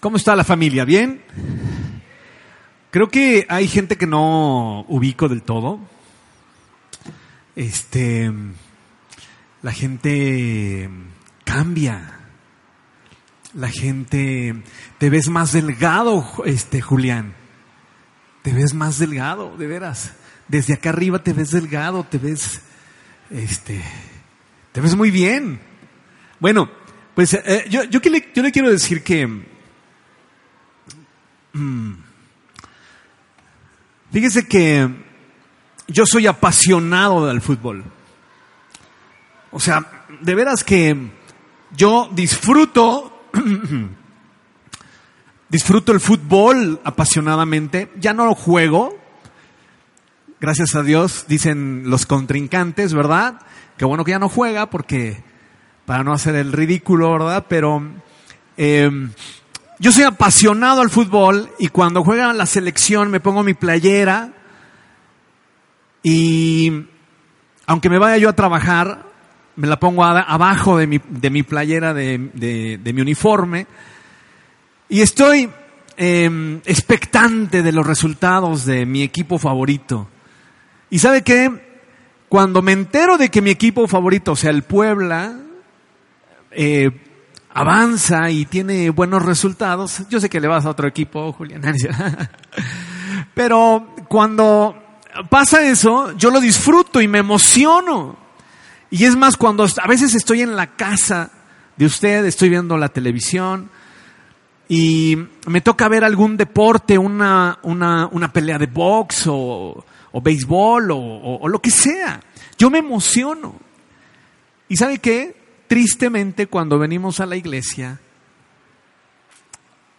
¿Cómo está la familia? ¿Bien? Creo que hay gente que no ubico del todo. Este, la gente cambia. La gente, te ves más delgado, este, Julián. Te ves más delgado, de veras. Desde acá arriba te ves delgado, te ves, este, te ves muy bien. Bueno, pues eh, yo, yo, le, yo le quiero decir que. Fíjese que yo soy apasionado del fútbol. O sea, de veras que yo disfruto, disfruto el fútbol apasionadamente. Ya no lo juego, gracias a Dios, dicen los contrincantes, ¿verdad? Que bueno que ya no juega porque para no hacer el ridículo, ¿verdad? Pero eh, yo soy apasionado al fútbol y cuando juega la selección me pongo mi playera y aunque me vaya yo a trabajar, me la pongo abajo de mi, de mi playera, de, mi uniforme y estoy em, expectante de los resultados de mi equipo favorito. ¿Y sabe qué? Cuando me entero de que mi equipo favorito, sea, el Puebla, eh, avanza y tiene buenos resultados, yo sé que le vas a otro equipo, Julián, pero cuando pasa eso, yo lo disfruto y me emociono. Y es más, cuando a veces estoy en la casa de usted, estoy viendo la televisión y me toca ver algún deporte, una, una, pelea de box o, o béisbol o, o lo que sea, yo me emociono. ¿Y sabe qué? Tristemente cuando venimos a la iglesia,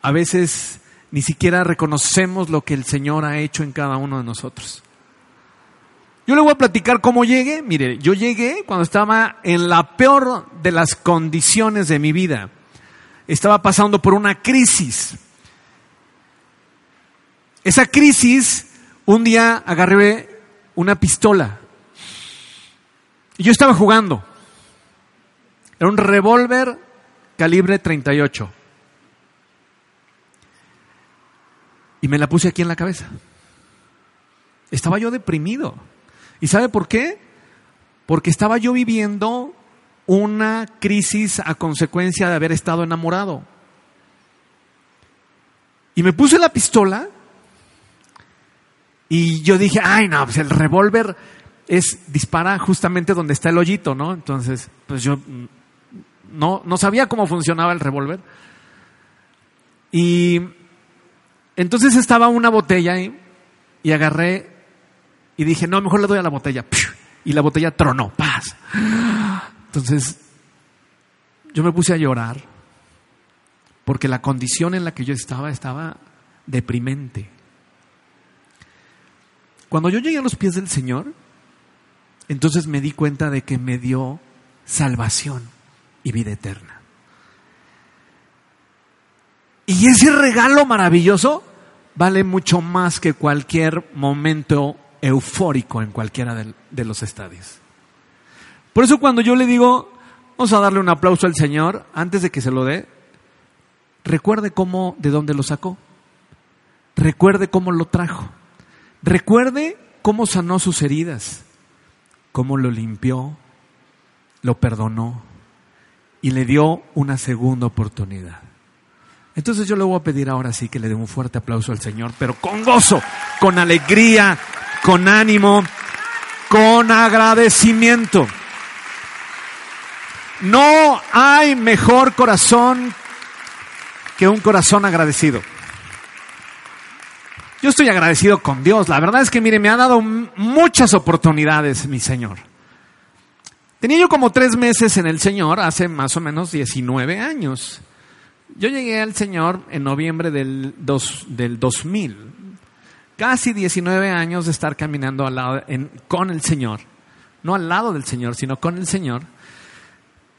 a veces ni siquiera reconocemos lo que el Señor ha hecho en cada uno de nosotros. Yo le voy a platicar cómo llegué. Mire, yo llegué cuando estaba en la peor de las condiciones de mi vida. Estaba pasando por una crisis. Esa crisis, un día agarré una pistola. Y yo estaba jugando. Era un revólver calibre 38. Y me la puse aquí en la cabeza. Estaba yo deprimido. ¿Y sabe por qué? Porque estaba yo viviendo una crisis a consecuencia de haber estado enamorado. Y me puse la pistola y yo dije, ay no, pues el revólver es dispara justamente donde está el hoyito, ¿no? Entonces, pues yo no, no sabía cómo funcionaba el revólver. Y entonces estaba una botella ahí y agarré y dije, no, mejor le doy a la botella. Y la botella tronó, paz. Entonces yo me puse a llorar porque la condición en la que yo estaba estaba deprimente. Cuando yo llegué a los pies del Señor, entonces me di cuenta de que me dio salvación y vida eterna. Y ese regalo maravilloso vale mucho más que cualquier momento eufórico en cualquiera de, los estadios. Por eso cuando yo le digo, vamos a darle un aplauso al Señor, antes de que se lo dé, recuerde cómo, de dónde lo sacó. Recuerde cómo lo trajo. Recuerde cómo sanó sus heridas, cómo lo limpió, lo perdonó, y le dio una segunda oportunidad. Entonces yo le voy a pedir ahora sí que le dé un fuerte aplauso al Señor, pero con gozo, con alegría, con ánimo, con agradecimiento. No hay mejor corazón que un corazón agradecido. Yo estoy agradecido con Dios. La verdad es que, mire, me ha dado muchas oportunidades, mi Señor. Tenía yo como tres meses en el Señor hace más o menos 19 años. Yo llegué al Señor en noviembre del, dos, del 2000. Casi 19 años de estar caminando al lado, con el Señor. No al lado del Señor, sino con el Señor.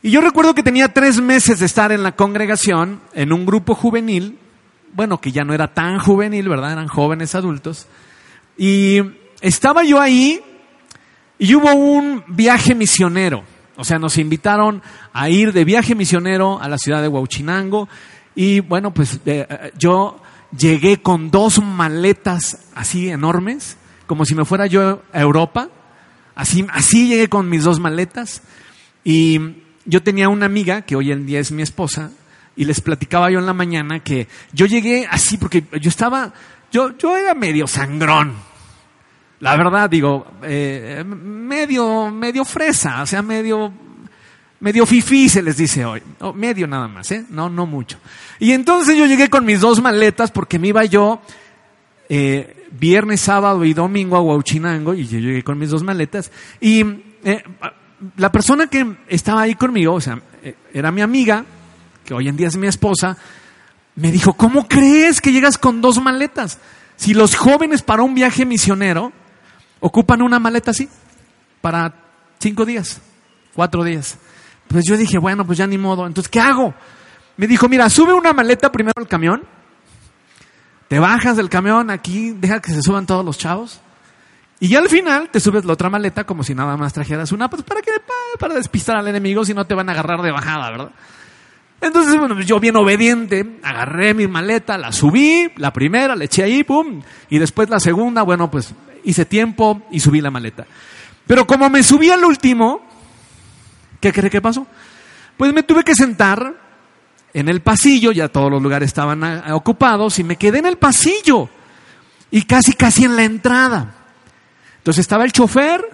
Y yo recuerdo que tenía tres meses de estar en la congregación, en un grupo juvenil, bueno, que ya no era tan juvenil, ¿verdad? Eran jóvenes adultos. Y estaba yo ahí y hubo un viaje misionero. O sea, nos invitaron a ir de viaje misionero a la ciudad de Huachinango. Y bueno, pues eh, eh, yo llegué con dos maletas así enormes, como si me fuera yo a Europa. Así, así llegué con mis dos maletas. Y yo tenía una amiga, que hoy en día es mi esposa, y les platicaba yo en la mañana que yo llegué así porque yo estaba, yo, yo era medio sangrón. La verdad, digo, eh, medio, medio fresa, o sea, medio, medio fifí se les dice hoy. medio nada más, ¿eh? No, no mucho. Y entonces yo llegué con mis dos maletas porque me iba yo eh, viernes, sábado y domingo a Huachinango y yo llegué con mis dos maletas. Y eh, la persona que estaba ahí conmigo, o sea, era mi amiga, que hoy en día es mi esposa, me dijo, ¿cómo crees que llegas con dos maletas? Si los jóvenes para un viaje misionero ocupan una maleta así, para cinco días, cuatro días. Pues yo dije, bueno, pues ya ni modo, entonces, ¿qué hago? Me dijo, mira, sube una maleta primero al camión, te bajas del camión aquí, deja que se suban todos los chavos, y ya al final te subes la otra maleta como si nada más trajeras una, pues para que para despistar al enemigo si no te van a agarrar de bajada, ¿verdad? Entonces, bueno, yo bien obediente, agarré mi maleta, la subí, la primera, le eché ahí, pum, y después la segunda, bueno, pues hice tiempo y subí la maleta. Pero como me subí al último, ¿qué cree que pasó? Pues me tuve que sentar en el pasillo, ya todos los lugares estaban ah, ocupados, y me quedé en el pasillo, y casi, casi en la entrada. Entonces estaba el chofer,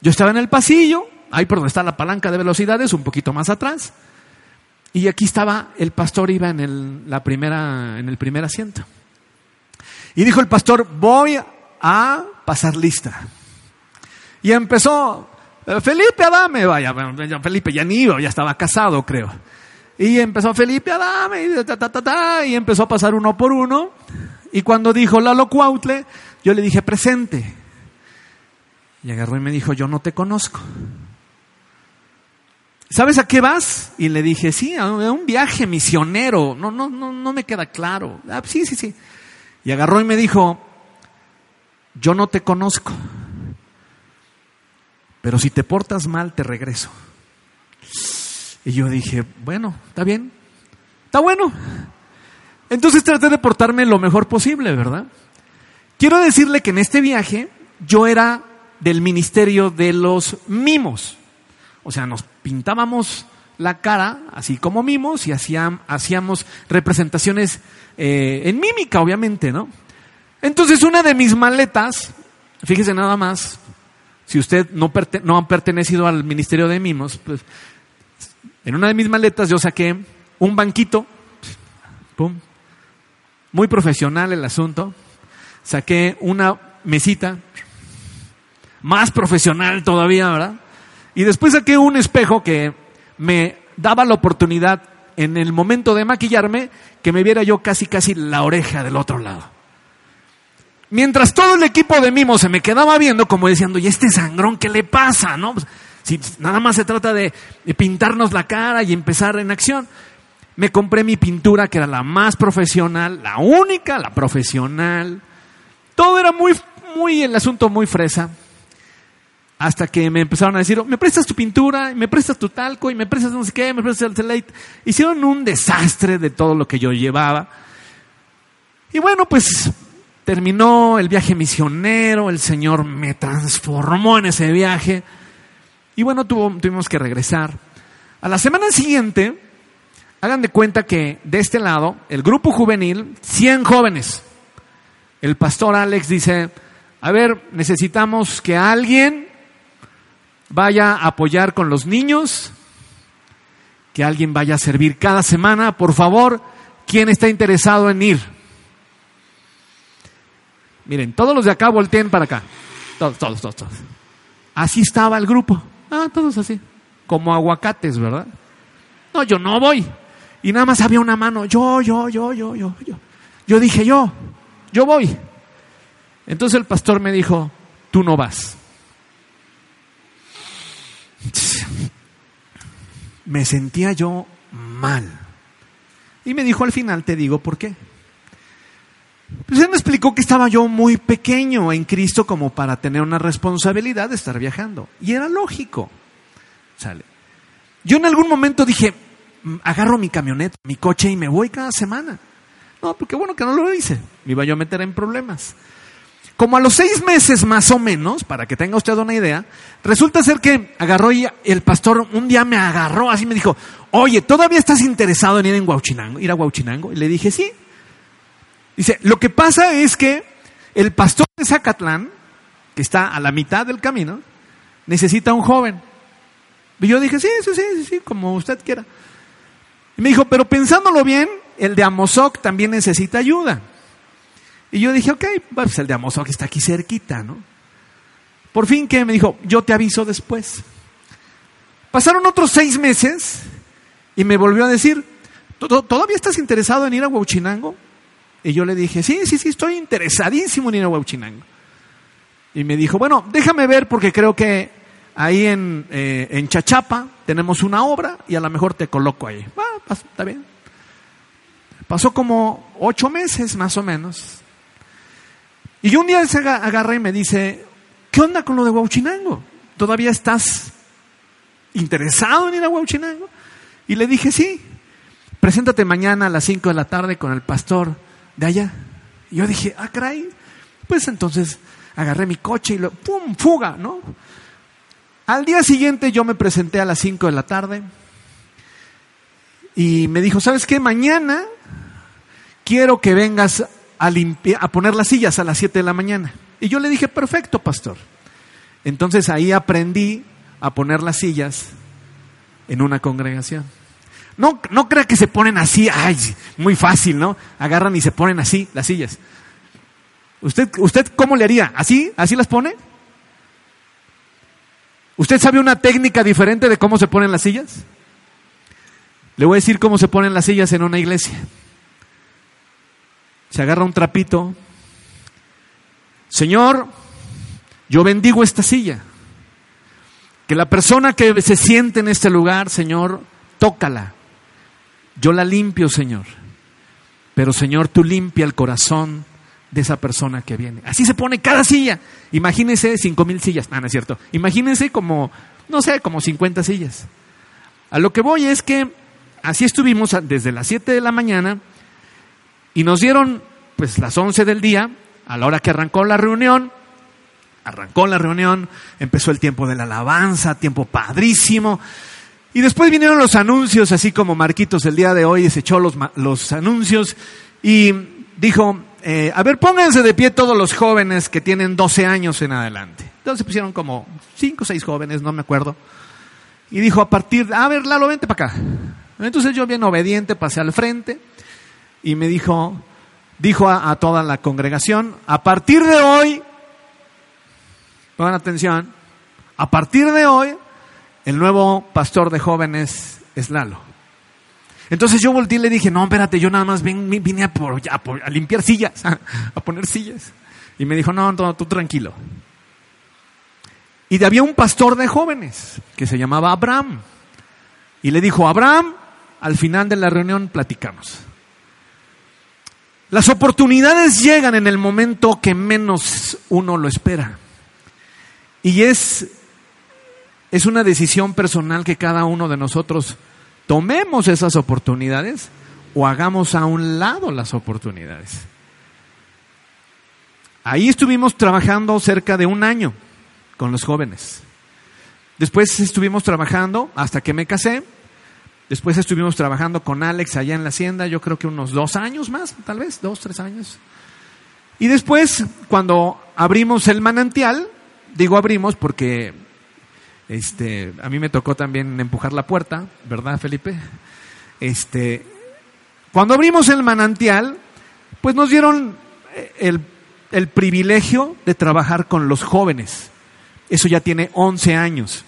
yo estaba en el pasillo, ahí por donde está la palanca de velocidades, un poquito más atrás, y aquí estaba el pastor, iba en el, la primera, en el primer asiento. Y dijo el pastor, voy a pasar lista. Y empezó, Felipe Adame, vaya, Felipe ya ni iba, ya estaba casado, creo. Y empezó Felipe Adame, y, y empezó a pasar uno por uno. Y cuando dijo Lalo Cuautle, yo le dije, presente. Y agarró y me dijo, yo no te conozco. ¿Sabes a qué vas? Y le dije, sí, a un viaje misionero. No, no, no, no me queda claro. Ah, sí, sí, sí. Y agarró y me dijo, yo no te conozco, pero si te portas mal, te regreso. Y yo dije, bueno, está bien, está bueno. Entonces traté de portarme lo mejor posible, ¿verdad? Quiero decirle que en este viaje yo era del ministerio de los mimos. O sea, nos pintábamos la cara así como mimos y hacíamos representaciones eh, en mímica, obviamente, ¿no? Entonces una de mis maletas, fíjese nada más, si usted no, no ha pertenecido al ministerio de mimos, pues en una de mis maletas yo saqué un banquito, pum, muy profesional el asunto, saqué una mesita, más profesional todavía, ¿verdad? Y después saqué un espejo que me daba la oportunidad en el momento de maquillarme que me viera yo casi casi la oreja del otro lado. Mientras todo el equipo de mimo se me quedaba viendo como diciendo, ¿y este sangrón qué le pasa? ¿No? Pues, si nada más se trata de, pintarnos la cara y empezar en acción. Me compré mi pintura que era la más profesional, la única, la profesional. Todo era muy, muy, el asunto muy fresa. Hasta que me empezaron a decir, me prestas tu pintura, me prestas tu talco, y me prestas no sé qué, me prestas el telate. Hicieron un desastre de todo lo que yo llevaba. Y bueno, pues terminó el viaje misionero, el Señor me transformó en ese viaje. Y bueno, tuvimos que regresar. A la semana siguiente, hagan de cuenta que de este lado, el grupo juvenil, 100 jóvenes. El pastor Alex dice, a ver, necesitamos que alguien vaya a apoyar con los niños, que alguien vaya a servir cada semana, por favor, ¿quién está interesado en ir? Miren, todos los de acá volteen para acá. Todos, todos, todos, todos. Así estaba el grupo. Ah, todos así. Como aguacates, ¿verdad? No, yo no voy. y nada más había una mano. Yo, yo, yo, yo, yo, yo. Yo dije, yo, yo voy. Entonces el pastor me dijo, tú no vas. Me sentía yo mal. Y me dijo al final, te digo por qué. Pues él me explicó que estaba yo muy pequeño en Cristo como para tener una responsabilidad de estar viajando. Y era lógico. Sale. Yo en algún momento dije, mm, agarro mi camioneta, mi coche y me voy cada semana. No, porque bueno que no lo hice. Me iba yo a meter en problemas. Como a los seis meses más o menos, para que tenga usted una idea, resulta ser que agarró y el pastor un día me agarró así me dijo, oye, ¿todavía estás interesado en ir en Huachinango, ir a Huachinango? Y le dije, sí. Dice, lo que pasa es que el pastor de Zacatlán, que está a la mitad del camino, necesita un joven. Y yo dije, sí, sí, sí, sí, como usted quiera. Y me dijo, pero pensándolo bien, el de Amozoc también necesita ayuda. Y yo dije, ok, pues el de Amozoc está aquí cerquita, ¿no? Por fin que me dijo, yo te aviso después. Pasaron otros seis meses y me volvió a decir, ¿todavía estás interesado en ir a Huachinango? Y yo le dije, sí, sí, sí, estoy interesadísimo en ir a Huachinango. Y me dijo, bueno, déjame ver porque creo que ahí en, eh, en Chachapa tenemos una obra y a lo mejor te coloco ahí. Ah, está bien. Pasó como ocho meses más o menos. Y un día se agarra y me dice, ¿qué onda con lo de Huachinango? ¿Todavía estás interesado en ir a Huachinango? Y le dije, sí, preséntate mañana a las cinco de la tarde con el pastor de allá. Yo dije, ah, caray. Pues entonces agarré mi coche y lo, ¡pum! fuga, ¿no? Al día siguiente yo me presenté a las 5 de la tarde y me dijo, ¿sabes qué? Mañana quiero que vengas a, a poner las sillas a las 7 de la mañana. Y yo le dije, perfecto, pastor. Entonces ahí aprendí a poner las sillas en una congregación. No, no crea que se ponen así, ay, muy fácil, ¿no? Agarran y se ponen así las sillas. ¿Usted, usted cómo le haría? ¿Así? ¿Así las pone? ¿Usted sabe una técnica diferente de cómo se ponen las sillas? Le voy a decir cómo se ponen las sillas en una iglesia. Se agarra un trapito. Señor, yo bendigo esta silla. Que la persona que se siente en este lugar, Señor, tócala. Yo la limpio, Señor. Pero, Señor, tú limpia el corazón de esa persona que viene. Así se pone cada silla. Imagínense cinco mil sillas. Ah, no es cierto. Imagínense como, no sé, como 50 sillas. A lo que voy es que así estuvimos desde las 7 de la mañana y nos dieron pues las 11 del día, a la hora que arrancó la reunión. Arrancó la reunión, empezó el tiempo de la alabanza, tiempo padrísimo. Y después vinieron los anuncios, así como Marquitos el día de hoy se echó los, los anuncios y dijo, eh, a ver, pónganse de pie todos los jóvenes que tienen 12 años en adelante. Entonces pusieron como 5 o 6 jóvenes, no me acuerdo. Y dijo a partir, a ver, Lalo, vente para acá. Entonces yo bien obediente pasé al frente y me dijo, dijo a, a toda la congregación, a partir de hoy, pongan atención, a partir de hoy, el nuevo pastor de jóvenes es Lalo. Entonces yo volteé y le dije, no, espérate, yo nada más vine, a, por, a, limpiar sillas, a, poner sillas. Y me dijo, no, no, tú tranquilo. Y había un pastor de jóvenes que se llamaba Abraham. Y le dijo, Abraham, al final de la reunión platicamos. Las oportunidades llegan en el momento que menos uno lo espera. Y es, es una decisión personal que cada uno de nosotros tomemos esas oportunidades o hagamos a un lado las oportunidades. Ahí estuvimos trabajando cerca de un año con los jóvenes. Después estuvimos trabajando hasta que me casé. Después estuvimos trabajando con Alex allá en la hacienda, yo creo que unos dos años más, tal vez, dos, tres años. Y después, cuando abrimos el manantial, digo abrimos porque este, a mí me tocó también empujar la puerta, ¿verdad, Felipe? Este, cuando abrimos el manantial, pues nos dieron eh, el, el privilegio de trabajar con los jóvenes. Eso ya tiene 11 años.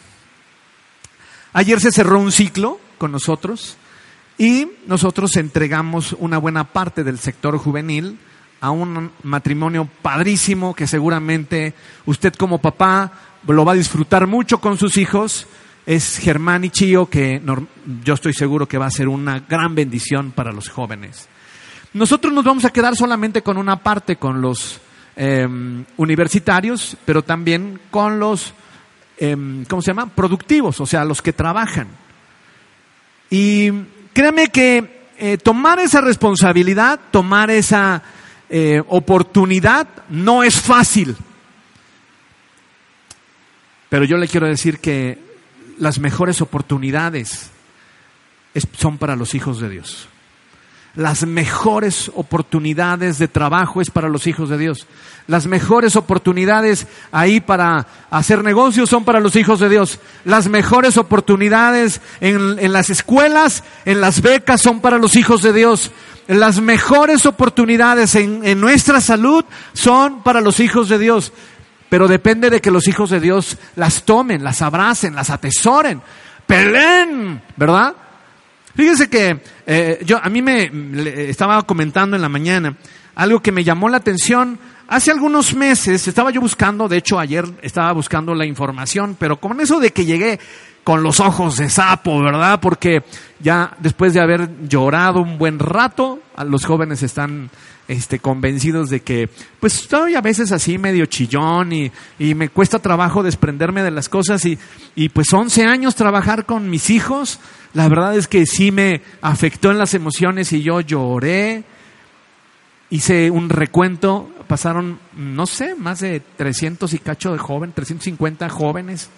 Ayer se cerró un ciclo con nosotros Y nosotros entregamos una buena parte del sector juvenil a un matrimonio padrísimo que seguramente usted como papá lo va a disfrutar mucho con sus hijos. Es Germán y Chío, que yo estoy seguro que va a ser una gran bendición para los jóvenes. Nosotros nos vamos a quedar solamente con una parte, con los em, universitarios, pero también con los, em, ¿cómo se llama? Productivos, o sea, los que trabajan. Y créame que eh, tomar esa responsabilidad, tomar esa eh, oportunidad, no es fácil. Pero yo le quiero decir que las mejores oportunidades son para los hijos de Dios las mejores oportunidades de trabajo es para los hijos de Dios. Las mejores oportunidades ahí para hacer negocios son para los hijos de Dios. Las mejores oportunidades en, las escuelas, en las becas son para los hijos de Dios. Las mejores oportunidades en, en nuestra salud son para los hijos de Dios. Pero depende de que los hijos de Dios las tomen, las abracen, las atesoren, peleen, ¿verdad? Fíjense que eh, yo a mí me estaba comentando en la mañana algo que me llamó la atención. Hace algunos meses estaba yo buscando, de hecho ayer estaba buscando la información, pero con eso de que llegué con los ojos de sapo, ¿verdad? Porque ya después de haber llorado un buen rato, los jóvenes están este, convencidos de que, pues estoy a veces así medio chillón y, y me cuesta trabajo desprenderme de las cosas y, y pues 11 años trabajar con mis hijos, la verdad es que sí me afectó en las emociones y yo lloré. Hice un recuento, pasaron, no sé, más de 300 y cacho de jóvenes, 350 jóvenes,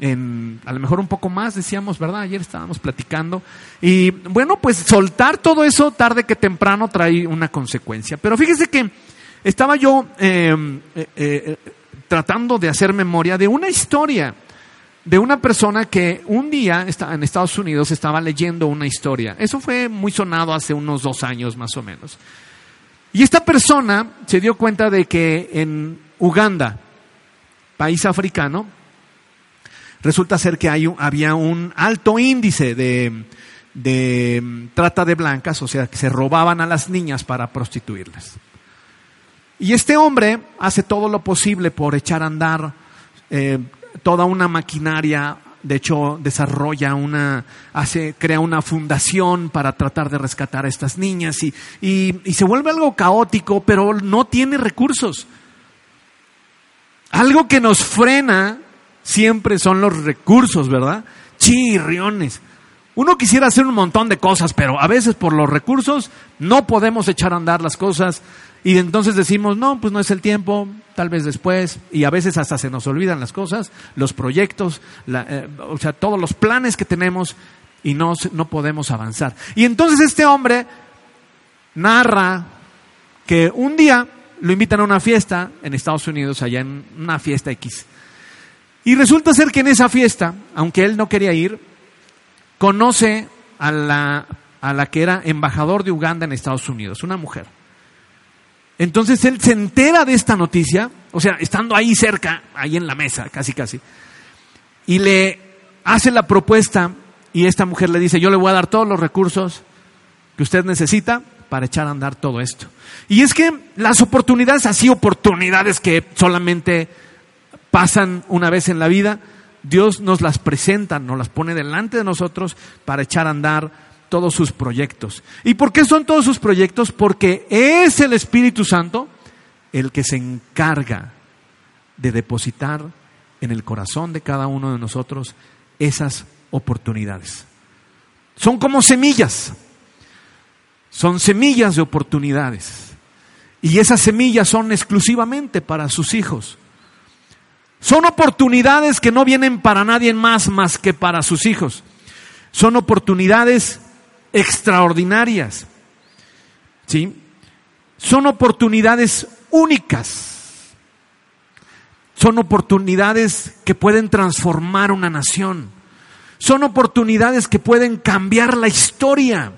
en, a lo mejor un poco más, decíamos, ¿verdad? Ayer estábamos platicando. Y bueno, pues soltar todo eso tarde que temprano trae una consecuencia. Pero fíjese que estaba yo em, eh, eh, tratando de hacer memoria de una historia de una persona que un día en Estados Unidos estaba leyendo una historia. Eso fue muy sonado hace unos dos años más o menos. Y esta persona se dio cuenta de que en Uganda, país africano, resulta ser que hay, había un alto índice de, de trata de blancas, o sea, que se robaban a las niñas para prostituirlas. Y este hombre hace todo lo posible por echar a andar eh, toda una maquinaria, de hecho desarrolla una, hace, crea una fundación para tratar de rescatar a estas niñas y, y, se vuelve algo caótico, pero no tiene recursos. Algo que nos frena siempre son los recursos, ¿verdad? Chirriones. Uno quisiera hacer un montón de cosas, pero a veces por los recursos no podemos echar a andar las cosas y entonces decimos, no, pues no es el tiempo, tal vez después, y a veces hasta se nos olvidan las cosas, los proyectos, eh, o sea, todos los planes que tenemos y no, no podemos avanzar. Y entonces este hombre narra que un día lo invitan a una fiesta en Estados Unidos, allá en una fiesta X. Y resulta ser que en esa fiesta, aunque él no quería ir, conoce a la, a la que era embajador de Uganda en Estados Unidos, una mujer. Entonces él se entera de esta noticia, o sea, estando ahí cerca, ahí en la mesa, casi casi, y le hace la propuesta y esta mujer le dice, yo le voy a dar todos los recursos que usted necesita para echar a andar todo esto. Y es que las oportunidades, así oportunidades que solamente pasan una vez en la vida, Dios nos las presenta, nos las pone delante de nosotros para echar a andar todos sus proyectos. ¿Y por qué son todos sus proyectos? Porque es el Espíritu Santo el que se encarga de depositar en el corazón de cada uno de nosotros esas oportunidades. Son como semillas, son semillas de oportunidades. Y esas semillas son exclusivamente para sus hijos. Son oportunidades que no vienen para nadie más más que para sus hijos. Son oportunidades extraordinarias. ¿Sí? Son oportunidades únicas. Son oportunidades que pueden transformar una nación. Son oportunidades que pueden cambiar la historia.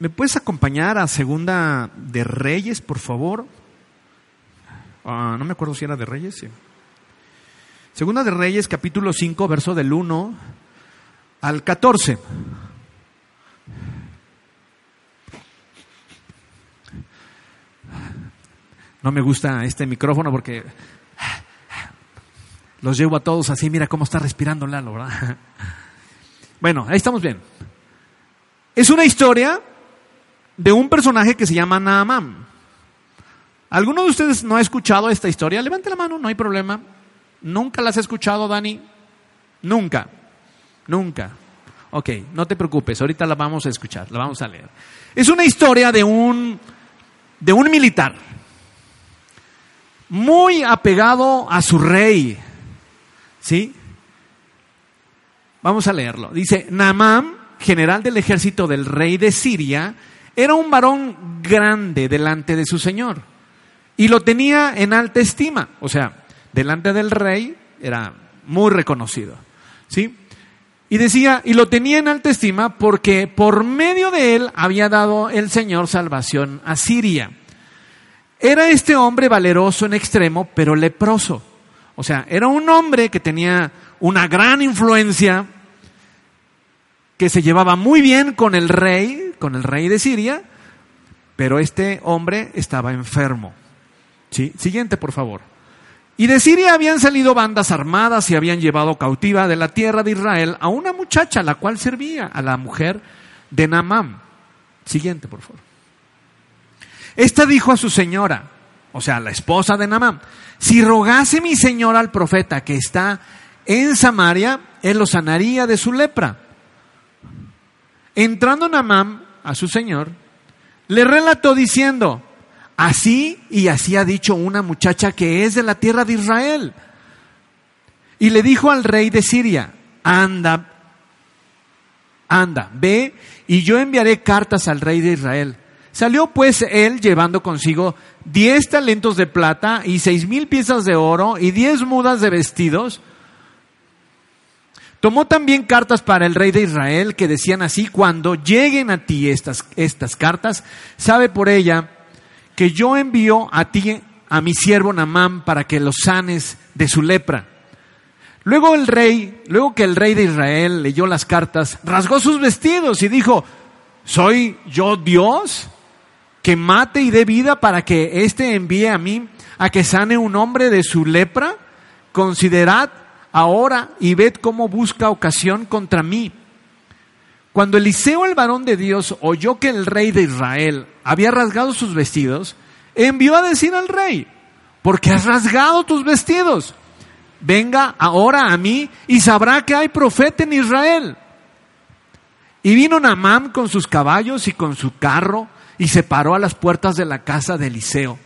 ¿Me puedes acompañar a Segunda de Reyes, por favor? Ah, no me acuerdo si era de Reyes. Sí. Segunda de Reyes, capítulo 5, verso del 1 al 14. No me gusta este micrófono porque los llevo a todos así, mira cómo está respirando Lalo, ¿verdad? Bueno, ahí estamos bien. Es una historia de un personaje que se llama Naamán. ¿Alguno de ustedes no ha escuchado esta historia? Levante la mano, no hay problema. ¿Nunca la has escuchado, Dani? Nunca. Nunca. Ok, no te preocupes, ahorita la vamos a escuchar, la vamos a leer. Es una historia de un, de un militar muy apegado a su rey. ¿Sí? Vamos a leerlo. Dice, Naamán, general del ejército del rey de Siria, era un varón grande delante de su señor y lo tenía en alta estima. O sea, delante del rey era muy reconocido. ¿Sí? Y decía, y lo tenía en alta estima porque por medio de él había dado el Señor salvación a Siria. Era este hombre valeroso en extremo, pero leproso. O sea, era un hombre que tenía una gran influencia, que se llevaba muy bien con el rey, con el rey de Siria, pero este hombre estaba enfermo. ¿Sí? Siguiente, por favor. Y de Siria habían salido bandas armadas y habían llevado cautiva de la tierra de Israel a una muchacha, la cual servía a la mujer de Naamán. Siguiente, por favor. Esta dijo a su señora, o sea, la esposa de Naamán, si rogase mi señora al profeta que está en Samaria, él lo sanaría de su lepra. Entrando Naamán a su señor, le relató diciendo, así y así ha dicho una muchacha que es de la tierra de Israel. Y le dijo al rey de Siria, anda, anda, ve y yo enviaré cartas al rey de Israel Salió pues él llevando consigo diez talentos de plata y seis mil piezas de oro y diez mudas de vestidos. Tomó también cartas para el rey de Israel que decían así, cuando lleguen a ti estas, estas cartas, sabe por ella que yo envío a ti a mi siervo Namán para que lo sanes de su lepra. Luego el rey, luego que el rey de Israel leyó las cartas, rasgó sus vestidos y dijo, ¿soy yo Dios? que mate y dé vida para que éste envíe a mí a que sane un hombre de su lepra? Considerad ahora y ved cómo busca ocasión contra mí. Cuando Eliseo, el varón de Dios, oyó que el rey de Israel había rasgado sus vestidos, envió a decir al rey, porque has rasgado tus vestidos, venga ahora a mí y sabrá que hay profeta en Israel. Y vino Naamán con sus caballos y con su carro y se paró a las puertas de la casa de Eliseo.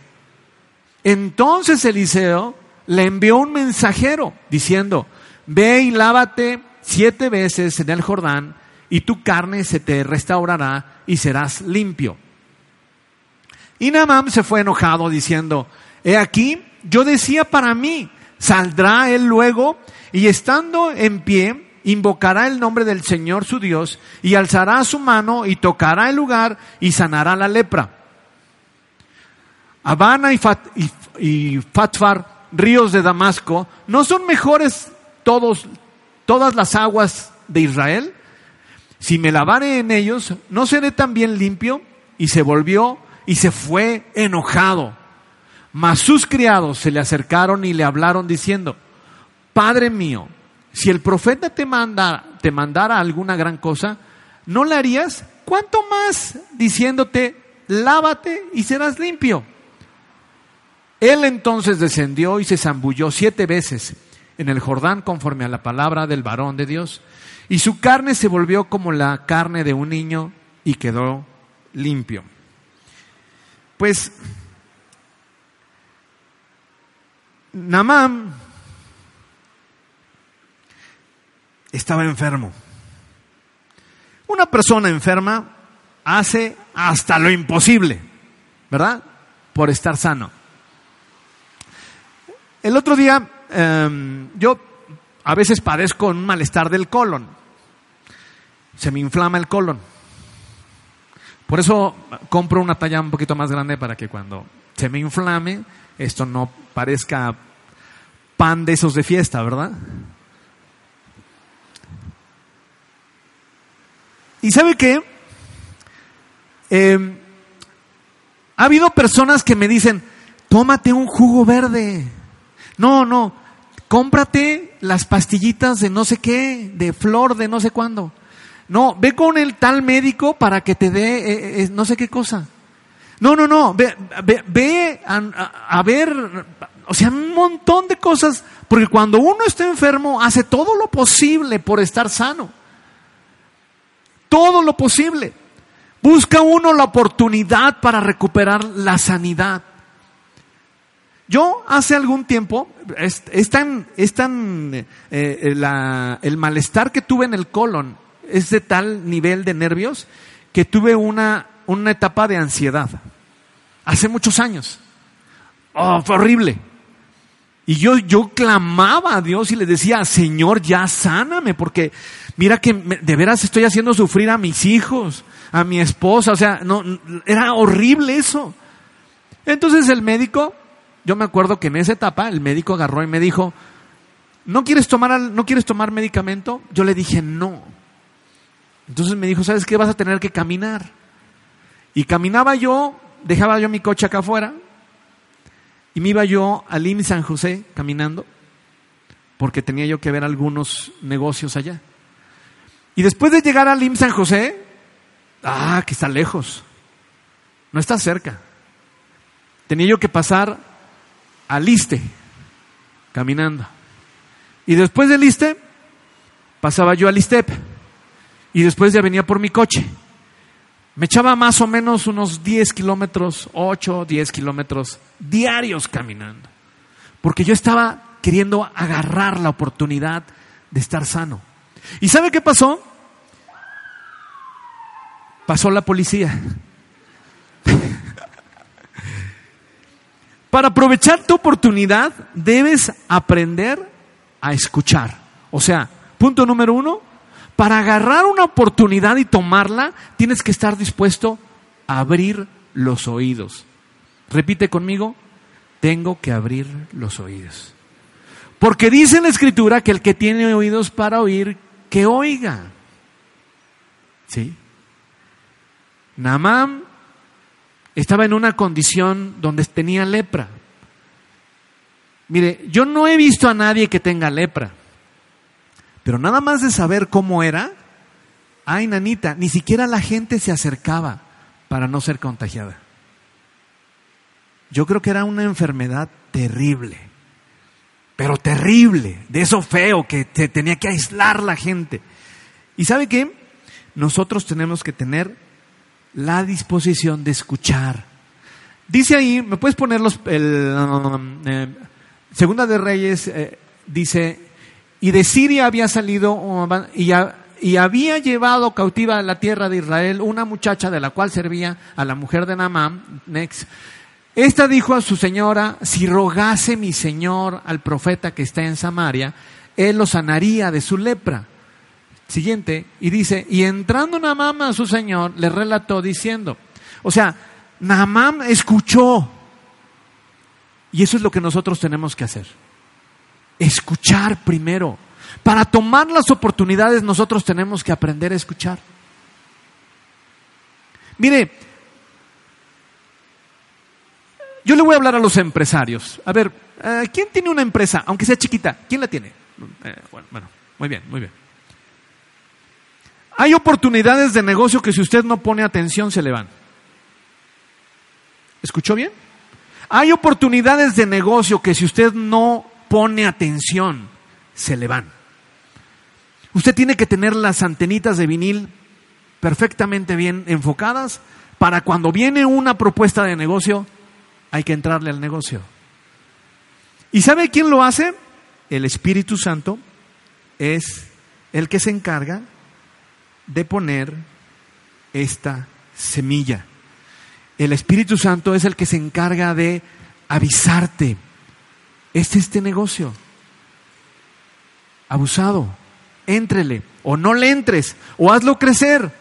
Entonces Eliseo le envió un mensajero diciendo, ve y lávate siete veces en el Jordán y tu carne se te restaurará y serás limpio. Y Naamán se fue enojado diciendo, he aquí, yo decía para mí, saldrá él luego y estando en pie, invocará el nombre del Señor su Dios y alzará su mano y tocará el lugar y sanará la lepra. Habana y, y, Fatfar, ríos de Damasco, ¿no son mejores todos, todas las aguas de Israel? Si me lavare en ellos, ¿no seré también limpio? Y se volvió y se fue enojado. Mas sus criados se le acercaron y le hablaron diciendo, Padre mío, si el profeta te, manda, te mandara alguna gran cosa, ¿no la harías? ¿Cuánto más diciéndote, lávate y serás limpio? Él entonces descendió y se zambulló siete veces en el Jordán conforme a la palabra del varón de Dios, y su carne se volvió como la carne de un niño y quedó limpio. Pues Namán estaba enfermo. Una persona enferma hace hasta lo imposible, ¿verdad? Por estar sano. El otro día em, yo a veces padezco un malestar del colon. Se me inflama el colon. Por eso compro una talla un poquito más grande para que cuando se me inflame esto no parezca pan de esos de fiesta, ¿verdad? ¿Y sabe qué? Eh, ha habido personas que me dicen, tómate un jugo verde. No, no, cómprate las pastillitas de no sé qué, de flor de no sé cuándo. No, ve con el tal médico para que te dé eh, eh, no sé qué cosa. No, no, no, ve, ve, a, a, ver, o sea, un montón de cosas, porque cuando uno está enfermo hace todo lo posible por estar sano. Todo lo posible. Busca uno la oportunidad para recuperar la sanidad. Yo hace algún tiempo, es, tan, eh, eh, el malestar que tuve en el colon es de tal nivel de nervios que tuve una, una etapa de ansiedad. Hace muchos años. Oh, fue horrible. Y yo, yo clamaba a Dios y le decía, Señor, ya sáname, porque mira que de veras estoy haciendo sufrir a mis hijos, a mi esposa, o sea, no, era horrible eso. Entonces el médico, yo me acuerdo que en esa etapa el médico agarró y me dijo, ¿no quieres tomar, no quieres tomar medicamento? Yo le dije, no. Entonces me dijo, ¿sabes qué? Vas a tener que caminar. Y caminaba yo, dejaba yo mi coche acá afuera, y me iba yo al IMSS San José caminando, porque tenía yo que ver algunos negocios allá. Y después de llegar al IMSS San José, ah, que está lejos, no está cerca. Tenía yo que pasar al Liste, caminando. Y después del Liste, pasaba yo al Istep. Y después ya venía por mi coche. Me echaba más o menos unos 10 kilómetros, 8, 10 kilómetros diarios caminando. Porque yo estaba queriendo agarrar la oportunidad de estar sano. ¿Y sabe qué pasó? Pasó la policía. Para aprovechar tu oportunidad debes aprender a escuchar. O sea, punto número uno, para agarrar una oportunidad y tomarla, tienes que estar dispuesto a abrir los oídos. Repite conmigo, tengo que abrir los oídos. Porque dice en la escritura que el que tiene oídos para oír, que oiga. ¿Sí? Namán estaba en una condición donde tenía lepra. Mire, yo no he visto a nadie que tenga lepra. Pero nada más de saber cómo era, ay, nanita, ni siquiera la gente se acercaba para no ser contagiada. Yo creo que era una enfermedad terrible, pero terrible, de eso feo que se tenía que aislar la gente. ¿Y sabe qué? Nosotros tenemos que tener la disposición de escuchar. Dice ahí, ¿me puedes poner los, el, eh, Segunda de Reyes, eh, dice, y de Siria había salido y, y, había llevado cautiva a la tierra de Israel una muchacha de la cual servía a la mujer de Naamán. Next. Esta dijo a su señora, si rogase mi señor al profeta que está en Samaria, él lo sanaría de su lepra. Siguiente, y dice, y entrando Naamán a su señor, le relató diciendo, o sea, Naamán escuchó, y eso es lo que nosotros tenemos que hacer escuchar primero. Para tomar las oportunidades nosotros tenemos que aprender a escuchar. Mire, yo le voy a hablar a los empresarios. A ver, eh, ¿quién tiene una empresa, aunque sea chiquita? ¿Quién la tiene? Eh, bueno, bueno, muy bien, muy bien. Hay oportunidades de negocio que si usted no pone atención se le van. ¿Escuchó bien? Hay oportunidades de negocio que si usted no pone atención, se le van. Usted tiene que tener las antenitas de vinil perfectamente bien enfocadas para cuando viene una propuesta de negocio, hay que entrarle al negocio. ¿Y sabe quién lo hace? El Espíritu Santo es el que se encarga de poner esta semilla. El Espíritu Santo es el que se encarga de avisarte, es este negocio. Abusado. Éntrele. O no le entres. O hazlo crecer.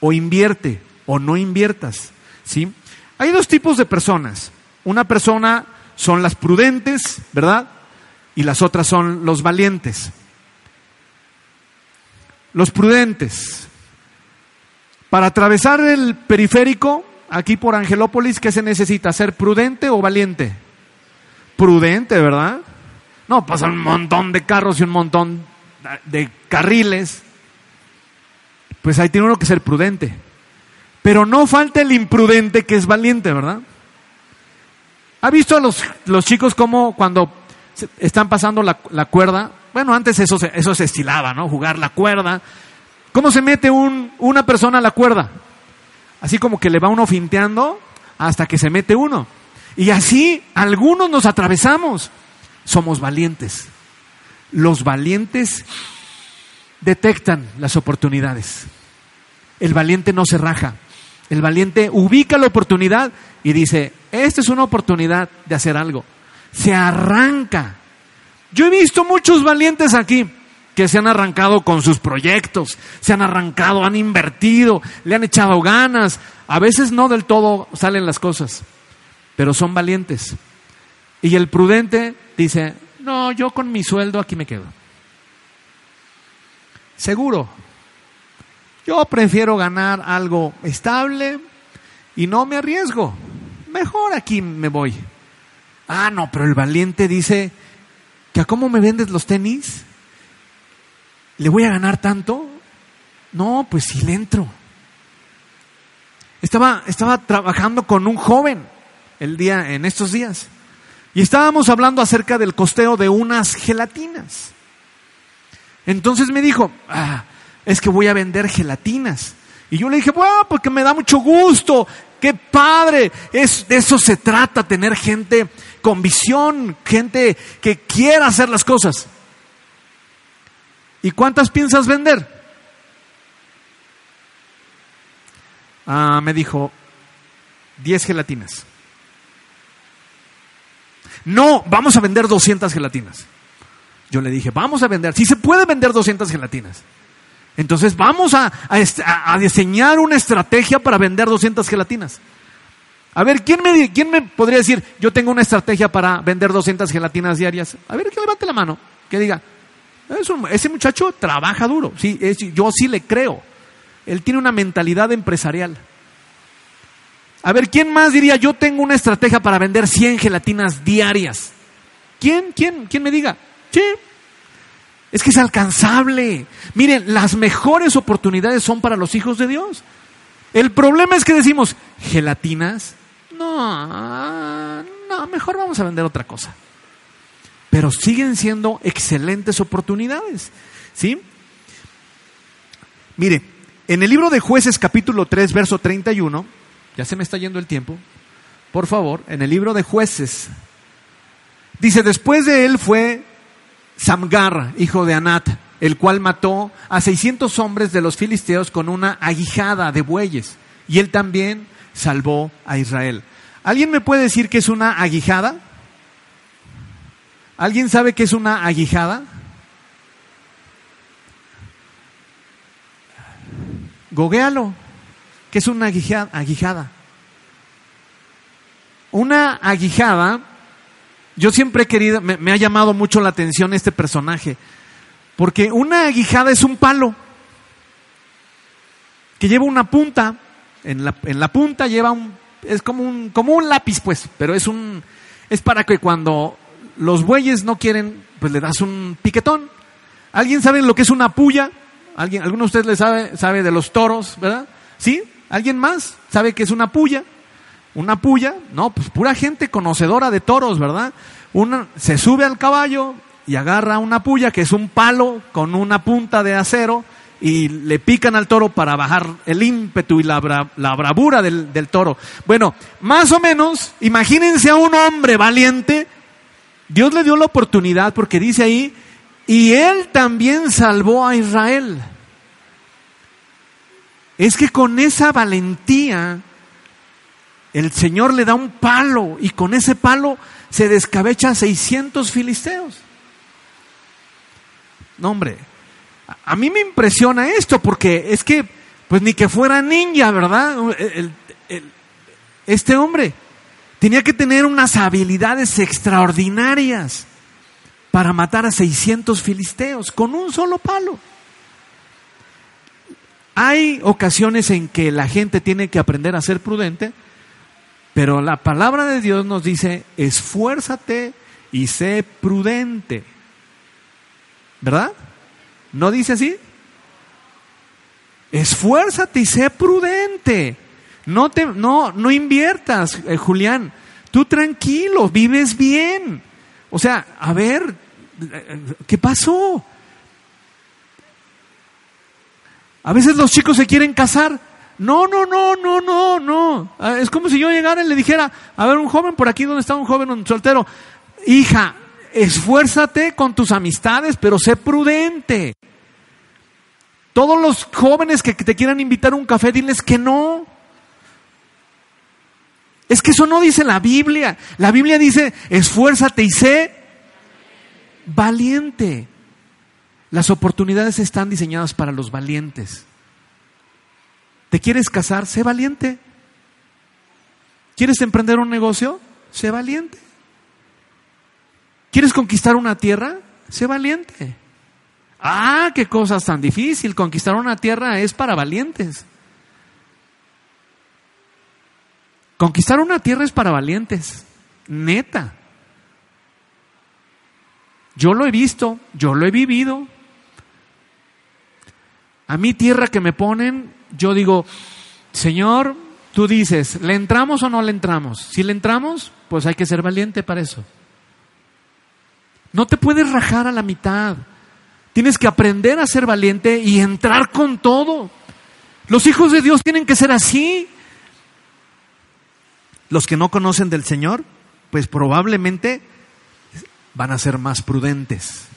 O invierte. O no inviertas. ¿Sí? Hay dos tipos de personas. Una persona son las prudentes, ¿verdad? Y las otras son los valientes. Los prudentes. Para atravesar el periférico, aquí por Angelópolis, ¿qué se necesita? ¿Ser prudente o valiente? Prudente, ¿verdad? No, pasan un montón de carros y un montón de carriles. Pues ahí tiene uno que ser prudente. Pero no falta el imprudente que es valiente, ¿verdad? ¿Ha visto a los, los chicos como cuando están pasando la, cuerda? Bueno, antes eso eso se estilaba, ¿no? Jugar la cuerda. ¿Cómo se mete un, una persona a la cuerda? Así como que le va uno finteando hasta que se mete uno. Y así algunos nos atravesamos. Somos valientes. Los valientes detectan las oportunidades. El valiente no se raja. El valiente ubica la oportunidad y dice, esta es una oportunidad de hacer algo. Se arranca. Yo he visto muchos valientes aquí que se han arrancado con sus proyectos, se han arrancado, han invertido, le han echado ganas. A veces no del todo salen las cosas, pero son valientes. Y el prudente dice, no, yo con mi sueldo aquí me quedo. Seguro, yo prefiero ganar algo estable y no me arriesgo. Mejor aquí me voy. Ah, no, pero el valiente dice que a cómo me vendes los tenis, ¿le voy a ganar tanto? No, pues sí le entro. Estaba, estaba trabajando con un joven el día, en estos días. Y estábamos hablando acerca del costeo de unas gelatinas. Entonces me dijo, ah, es que voy a vender gelatinas. Y yo le dije, bueno, porque me da mucho gusto, qué padre, es, de eso se trata, tener gente con visión, gente que quiera hacer las cosas. ¿Y cuántas piensas vender? Ah, me dijo, 10 gelatinas. No, vamos a vender 200 gelatinas. Yo le dije, vamos a vender, si se puede vender 200 gelatinas. Entonces vamos a, diseñar una estrategia para vender 200 gelatinas. A ver, ¿quién me, ¿quién me podría decir, yo tengo una estrategia para vender 200 gelatinas diarias? A ver, que levante la mano, que diga, ese muchacho trabaja duro, sí, yo sí le creo. Él tiene una mentalidad empresarial. A ver, ¿quién más diría, yo tengo una estrategia para vender 100 gelatinas diarias? ¿Quién? ¿Quién? ¿Quién me diga? Sí, es que es alcanzable. Miren, las mejores oportunidades son para los hijos de Dios. El problema es que decimos, gelatinas, no, no, mejor vamos a vender otra cosa. Pero siguen siendo excelentes oportunidades. ¿Sí? Mire, en el libro de jueces capítulo 3, verso 31, ya se me está yendo el tiempo, por favor, en el libro de jueces, dice, después de él fue Samgar, hijo de Anat, el cual mató a 600 hombres de los filisteos con una aguijada de bueyes. Y él también salvó a Israel. ¿Alguien me puede decir qué es una aguijada? ¿Alguien sabe qué es una aguijada? Goguéalo. ¿Qué es una aguijada? Una aguijada yo siempre he querido, me, ha llamado mucho la atención este personaje, porque una aguijada es un palo que lleva una punta, en la, en la punta lleva un, es como un, como un lápiz pues, pero es un, es para que cuando los bueyes no quieren, pues le das un piquetón. ¿Alguien sabe lo que es una puya? ¿Alguien, ¿Alguno de ustedes le sabe, sabe de los toros, verdad? ¿Sí? ¿Alguien más sabe que es una puya? Una puya, no, pues pura gente conocedora de toros, ¿verdad? Una, se sube al caballo y agarra una puya, que es un palo con una punta de acero, y le pican al toro para bajar el ímpetu y la, bravura del toro. Bueno, más o menos, imagínense a un hombre valiente, Dios le dio la oportunidad porque dice ahí, y él también salvó a Israel. Es que con esa valentía, el Señor le da un palo y con ese palo se descabecha a 600 filisteos. No, hombre, a mí me impresiona esto porque es que, pues ni que fuera ninja, ¿verdad? este hombre. Tenía que tener unas habilidades extraordinarias para matar a 600 filisteos con un solo palo. Hay ocasiones en que la gente tiene que aprender a ser prudente, pero la palabra de Dios nos dice, esfuérzate y sé prudente. ¿Verdad? ¿No dice así? Esfuérzate y sé prudente. No te, no, no inviertas, eh, Julián. Tú tranquilo, vives bien. O sea, a ver, ¿qué pasó? A veces los chicos se quieren casar. No, no, no, no, no, no. Ah, es como si yo llegara y le dijera, a ver, un joven por aquí donde está un joven, un soltero, hija, esfuérzate con tus amistades, pero sé prudente. Todos los jóvenes que te quieran invitar a un café, diles que no. Es que eso no dice la Biblia. La Biblia dice, esfuérzate y sé valiente. Las oportunidades están diseñadas para los valientes. ¿Te quieres casar? Sé valiente. ¿Quieres emprender un negocio? Sé valiente. ¿Quieres conquistar una tierra? Sé valiente. Ah, qué cosas tan difícil. Conquistar una tierra es para valientes. Conquistar una tierra es para valientes, neta. Yo lo he visto, yo lo he vivido. A mi tierra que me ponen, yo digo, Señor, tú dices, ¿le entramos o no le entramos? Si le entramos, pues hay que ser valiente para eso. No te puedes rajar a la mitad. Tienes que aprender a ser valiente y entrar con todo. Los hijos de Dios tienen que ser así. Los que no conocen del Señor, pues probablemente van a ser más prudentes.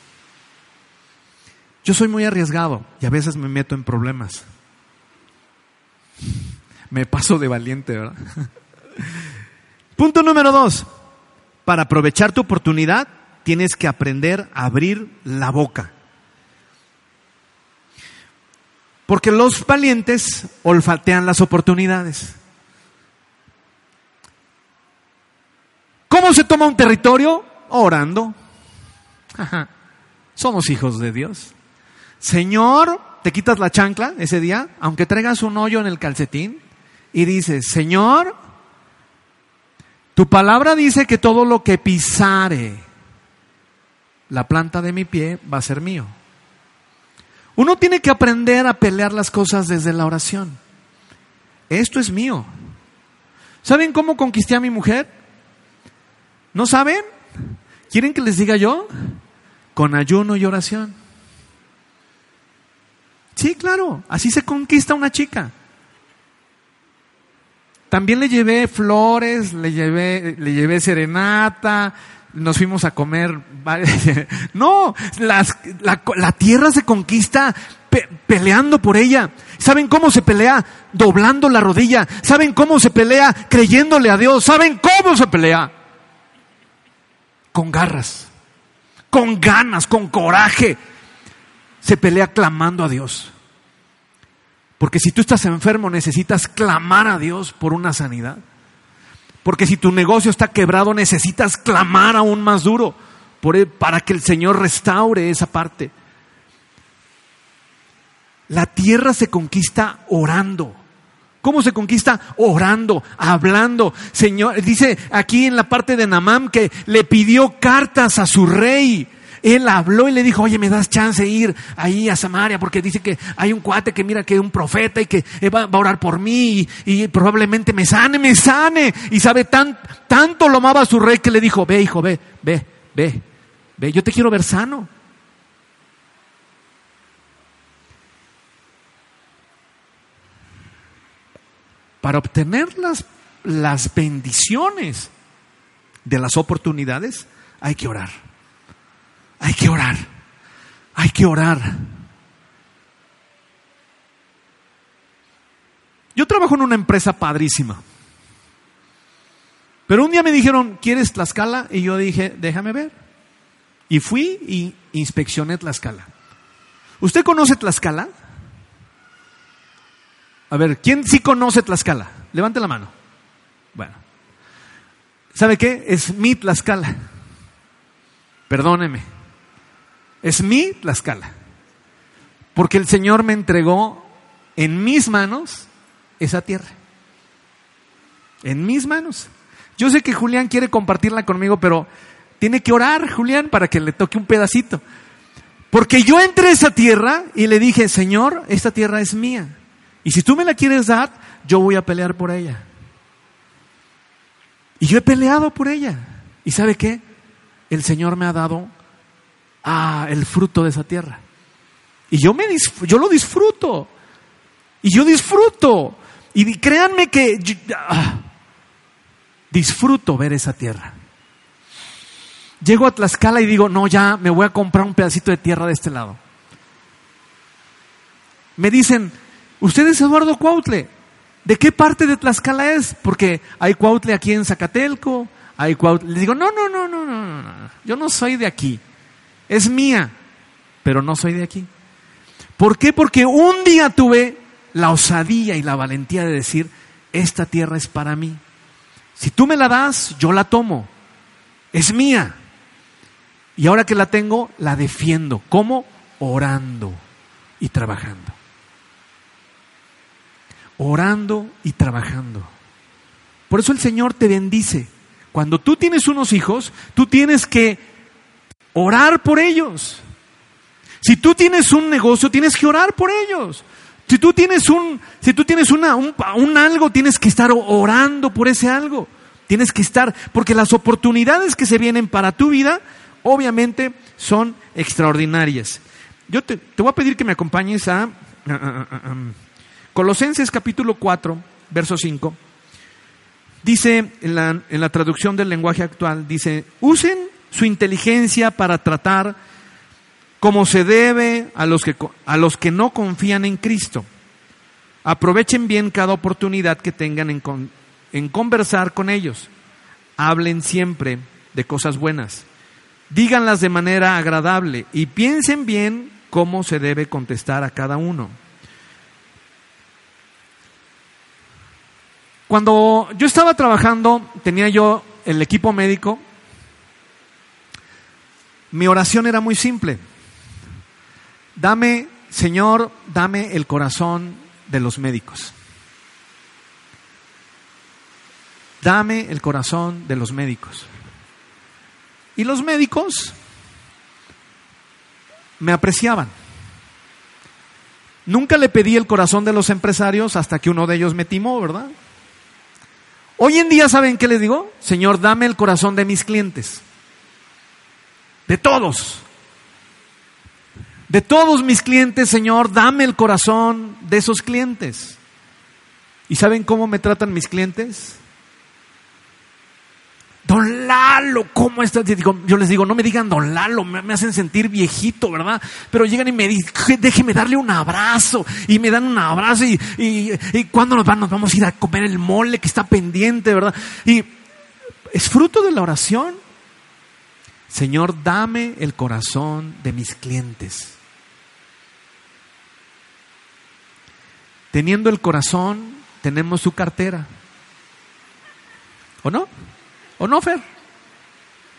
Yo soy muy arriesgado y a veces me meto en problemas. Me paso de valiente, ¿verdad? Punto número dos. Para aprovechar tu oportunidad, tienes que aprender a abrir la boca. Porque los valientes olfatean las oportunidades. ¿Cómo se toma un territorio? Orando. Somos hijos de Dios. Señor, te quitas la chancla ese día, aunque traigas un hoyo en el calcetín, y dices, Señor, tu palabra dice que todo lo que pisare la planta de mi pie va a ser mío. Uno tiene que aprender a pelear las cosas desde la oración. Esto es mío. ¿Saben cómo conquisté a mi mujer? ¿No saben? ¿Quieren que les diga yo? Con ayuno y oración. Sí, claro, así se conquista una chica. También le llevé flores, le llevé, le llevé serenata, nos fuimos a comer. No, la, la, tierra se conquista peleando por ella. ¿Saben cómo se pelea? Doblando la rodilla. ¿Saben cómo se pelea? Creyéndole a Dios. ¿Saben cómo se pelea? con garras, con ganas, con coraje. Se pelea clamando a Dios. Porque si tú estás enfermo necesitas clamar a Dios por una sanidad. Porque si tu negocio está quebrado necesitas clamar aún más duro para que el Señor restaure esa parte. La tierra se conquista orando. ¿Cómo se conquista? Orando, hablando. Señor, dice aquí en la parte de Namam que le pidió cartas a su rey. Él habló y le dijo, oye, me das chance de ir ahí a Samaria porque dice que hay un cuate que mira que es un profeta y que va, a orar por mí y, probablemente me sane, me sane. Y sabe, tan, tanto lo amaba a su rey que le dijo, ve hijo, ve, ve, ve, ve, yo te quiero ver sano. para obtener las, las bendiciones de las oportunidades, hay que orar. Hay que orar. Hay que orar. Yo trabajo en una empresa padrísima. Pero un día me dijeron, ¿quieres Tlaxcala? Y yo dije, déjame ver. Y fui y inspeccioné Tlaxcala. ¿Usted conoce Tlaxcala? A ver, ¿quién sí conoce Tlaxcala? Levante la mano. Bueno. ¿Sabe qué? Es mi Tlaxcala. Perdóneme. Es mi Tlaxcala. Porque el Señor me entregó en mis manos esa tierra. En mis manos. Yo sé que Julián quiere compartirla conmigo, pero tiene que orar, Julián, para que le toque un pedacito. Porque yo entré a esa tierra y le dije, Señor, esta tierra es mía. Y si tú me la quieres dar, yo voy a pelear por ella. Y yo he peleado por ella. ¿Y sabe qué? El Señor me ha dado ah, el fruto de esa tierra. Y yo, me, yo lo disfruto. Y yo disfruto. Y créanme que ah, disfruto ver esa tierra. Llego a Tlaxcala y digo, no, ya me voy a comprar un pedacito de tierra de este lado. Me dicen, usted es Eduardo Cuautle. ¿De qué parte de Tlaxcala es? Porque hay Cuautle aquí en Zacatelco, hay Cuautle. Les digo, no, no, no, no, no, no, yo no soy de aquí. Es mía, pero no soy de aquí. ¿Por qué? Porque un día tuve la osadía y la valentía de decir, esta tierra es para mí. Si tú me la das, yo la tomo. Es mía. Y ahora que la tengo, la defiendo. ¿Cómo? Orando y trabajando. Orando y trabajando. Por eso el Señor te bendice. Cuando tú tienes unos hijos, tú tienes que orar por ellos. Si tú tienes un negocio, tienes que orar por ellos. Si tú tienes un, si tú tienes un, un algo, tienes que estar orando por ese algo. Tienes que estar, porque las oportunidades que se vienen para tu vida obviamente son extraordinarias. Yo te, voy a pedir que me acompañes a, Colosenses capítulo 4, verso 5. Dice en la, en la traducción del lenguaje actual, dice, usen su inteligencia para tratar como se debe a los que, a los que no confían en Cristo. Aprovechen bien cada oportunidad que tengan en, en conversar con ellos. Hablen siempre de cosas buenas díganlas de manera agradable y piensen bien cómo se debe contestar a cada uno. Cuando yo estaba trabajando, tenía yo el equipo médico, mi oración era muy simple. Dame, Señor, dame el corazón de los médicos. Dame el corazón de los médicos. Y los médicos me apreciaban. Nunca le pedí el corazón de los empresarios hasta que uno de ellos me timó, ¿verdad? Hoy en día, ¿saben qué les digo? Señor, dame el corazón de mis clientes. De todos. De todos mis clientes, Señor, dame el corazón de esos clientes. ¿Y saben cómo me tratan mis clientes? Don Lalo, ¿cómo estás? Yo les digo, no me digan Don Lalo, me, hacen sentir viejito, ¿verdad? Pero llegan y me dicen, déjeme darle un abrazo. Y me dan un abrazo y, y, y ¿cuándo nos, van? nos vamos a ir a comer el mole que está pendiente, ¿verdad? Y es fruto de la oración. Señor, dame el corazón de mis clientes. Teniendo el corazón, tenemos su cartera. ¿O no? ¿O no, Fer?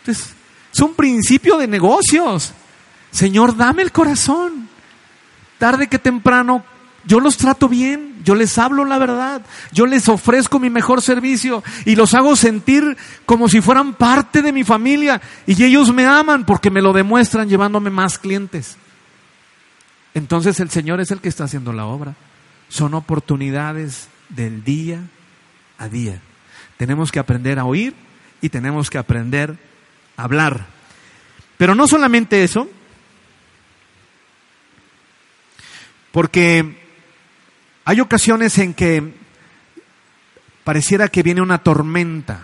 Entonces, es un principio de negocios. Señor, dame el corazón. Tarde que temprano, yo los trato bien, yo les hablo la verdad, yo les ofrezco mi mejor servicio y los hago sentir como si fueran parte de mi familia y ellos me aman porque me lo demuestran llevándome más clientes. Entonces el Señor es el que está haciendo la obra. Son oportunidades del día a día. Tenemos que aprender a oír y tenemos que aprender a hablar. Pero no solamente eso, porque hay ocasiones en que pareciera que viene una tormenta,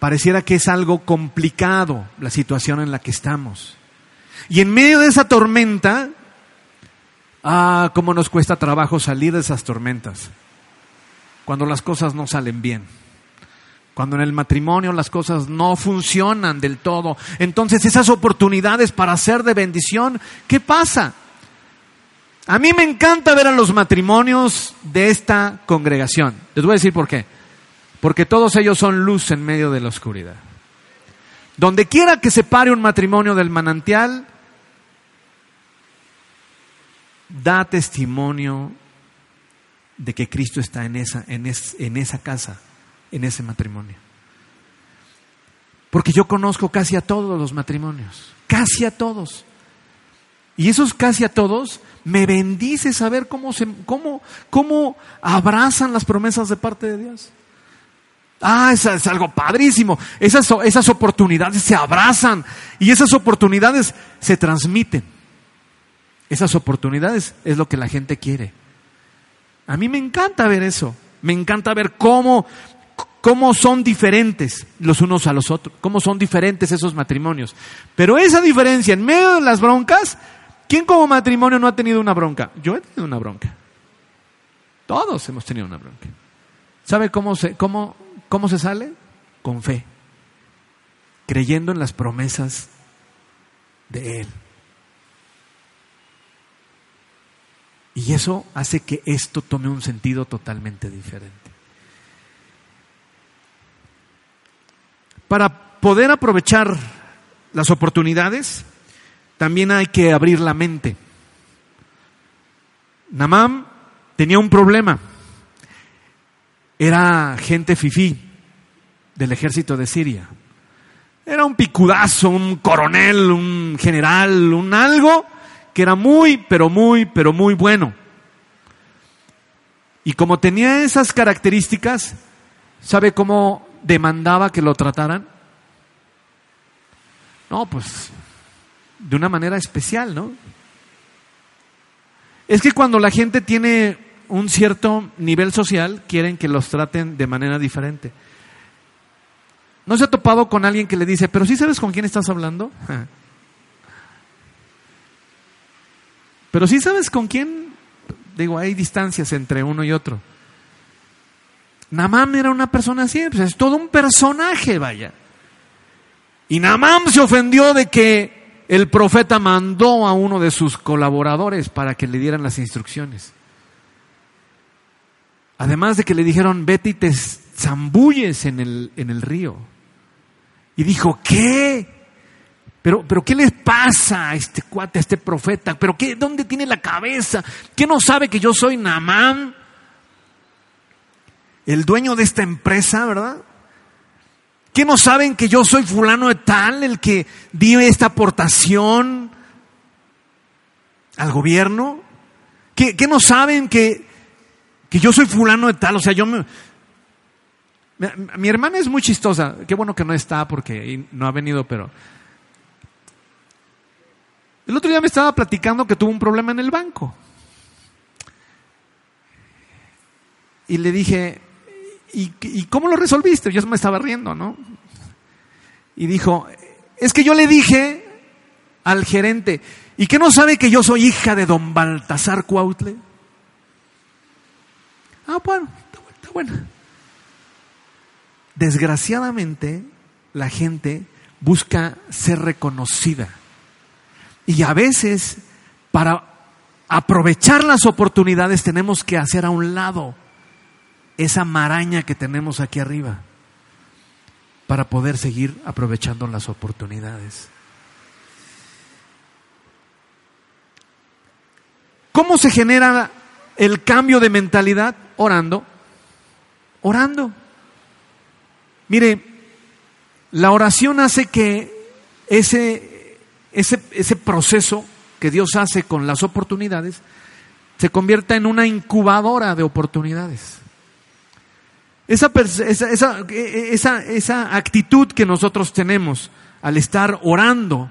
pareciera que es algo complicado la situación en la que estamos. Y en medio de esa tormenta, ah, cómo nos cuesta trabajo salir de esas tormentas, cuando las cosas no salen bien cuando en el matrimonio las cosas no funcionan del todo. Entonces esas oportunidades para ser de bendición, ¿qué pasa? A mí me encanta ver a los matrimonios de esta congregación. Les voy a decir por qué. porque todos ellos son luz en medio de la oscuridad. Donde quiera que se pare un matrimonio del manantial, da testimonio de que Cristo está en esa, en, en esa casa, en ese matrimonio. Porque yo conozco casi a todos los matrimonios, casi a todos. Y esos casi a todos me bendice saber cómo, se, cómo, cómo abrazan las promesas de parte de Dios. Ah, es, es algo padrísimo. Esas, esas oportunidades se abrazan y esas oportunidades se transmiten. Esas oportunidades es lo que la gente quiere. A mí me encanta ver eso. Me encanta ver cómo, cómo son diferentes los unos a los otros, cómo son diferentes esos matrimonios. Pero esa diferencia en medio de las broncas, ¿quién como matrimonio no ha tenido una bronca? Yo he tenido una bronca. Todos hemos tenido una bronca. ¿Sabe cómo se, cómo, cómo se sale? Con fe, creyendo en las promesas de Él. Y eso hace que esto tome un sentido totalmente diferente. Para poder aprovechar las oportunidades, también hay que abrir la mente. Namam tenía un problema. Era gente fifí del ejército de Siria. Era un picudazo, un coronel, un general, un algo que era muy, pero muy, pero muy bueno. Y como tenía esas características, ¿sabe cómo demandaba que lo trataran? No, pues de una manera especial, ¿no? Es que cuando la gente tiene un cierto nivel social, quieren que los traten de manera diferente. ¿No se ha topado con alguien que le dice, pero sí sabes con quién estás hablando? Pero sí sabes con quién, digo, hay distancias entre uno y otro. Namam era una persona así, pues es todo un personaje, vaya. Y Namam se ofendió de que el profeta mandó a uno de sus colaboradores para que le dieran las instrucciones. Además de que le dijeron, vete y te zambulles en el, en el río. Y dijo, ¿qué? Pero, pero ¿qué les pasa a este cuate, a este profeta? ¿Pero qué, dónde tiene la cabeza? ¿Qué no sabe que yo soy Namán? El dueño de esta empresa, ¿verdad? ¿Qué no saben que yo soy fulano de tal, el que dio esta aportación al gobierno? ¿Qué, qué no saben que, que yo soy fulano de tal? O sea, yo me, mi hermana es muy chistosa. Qué bueno que no está porque no ha venido, pero el otro día me estaba platicando que tuvo un problema en el banco. Y le dije, ¿y, cómo lo resolviste? Yo me estaba riendo, ¿no? Y dijo, es que yo le dije al gerente, ¿y que no sabe que yo soy hija de don Baltasar Cuautle? Ah, bueno, está bueno. Desgraciadamente, la gente busca ser reconocida. Y a veces, para aprovechar las oportunidades, tenemos que hacer a un lado esa maraña que tenemos aquí arriba para poder seguir aprovechando las oportunidades. ¿Cómo se genera el cambio de mentalidad? Orando. Orando. Mire, la oración hace que ese ese, ese proceso que Dios hace con las oportunidades se convierta en una incubadora de oportunidades. Esa, esa, esa, esa, actitud que nosotros tenemos al estar orando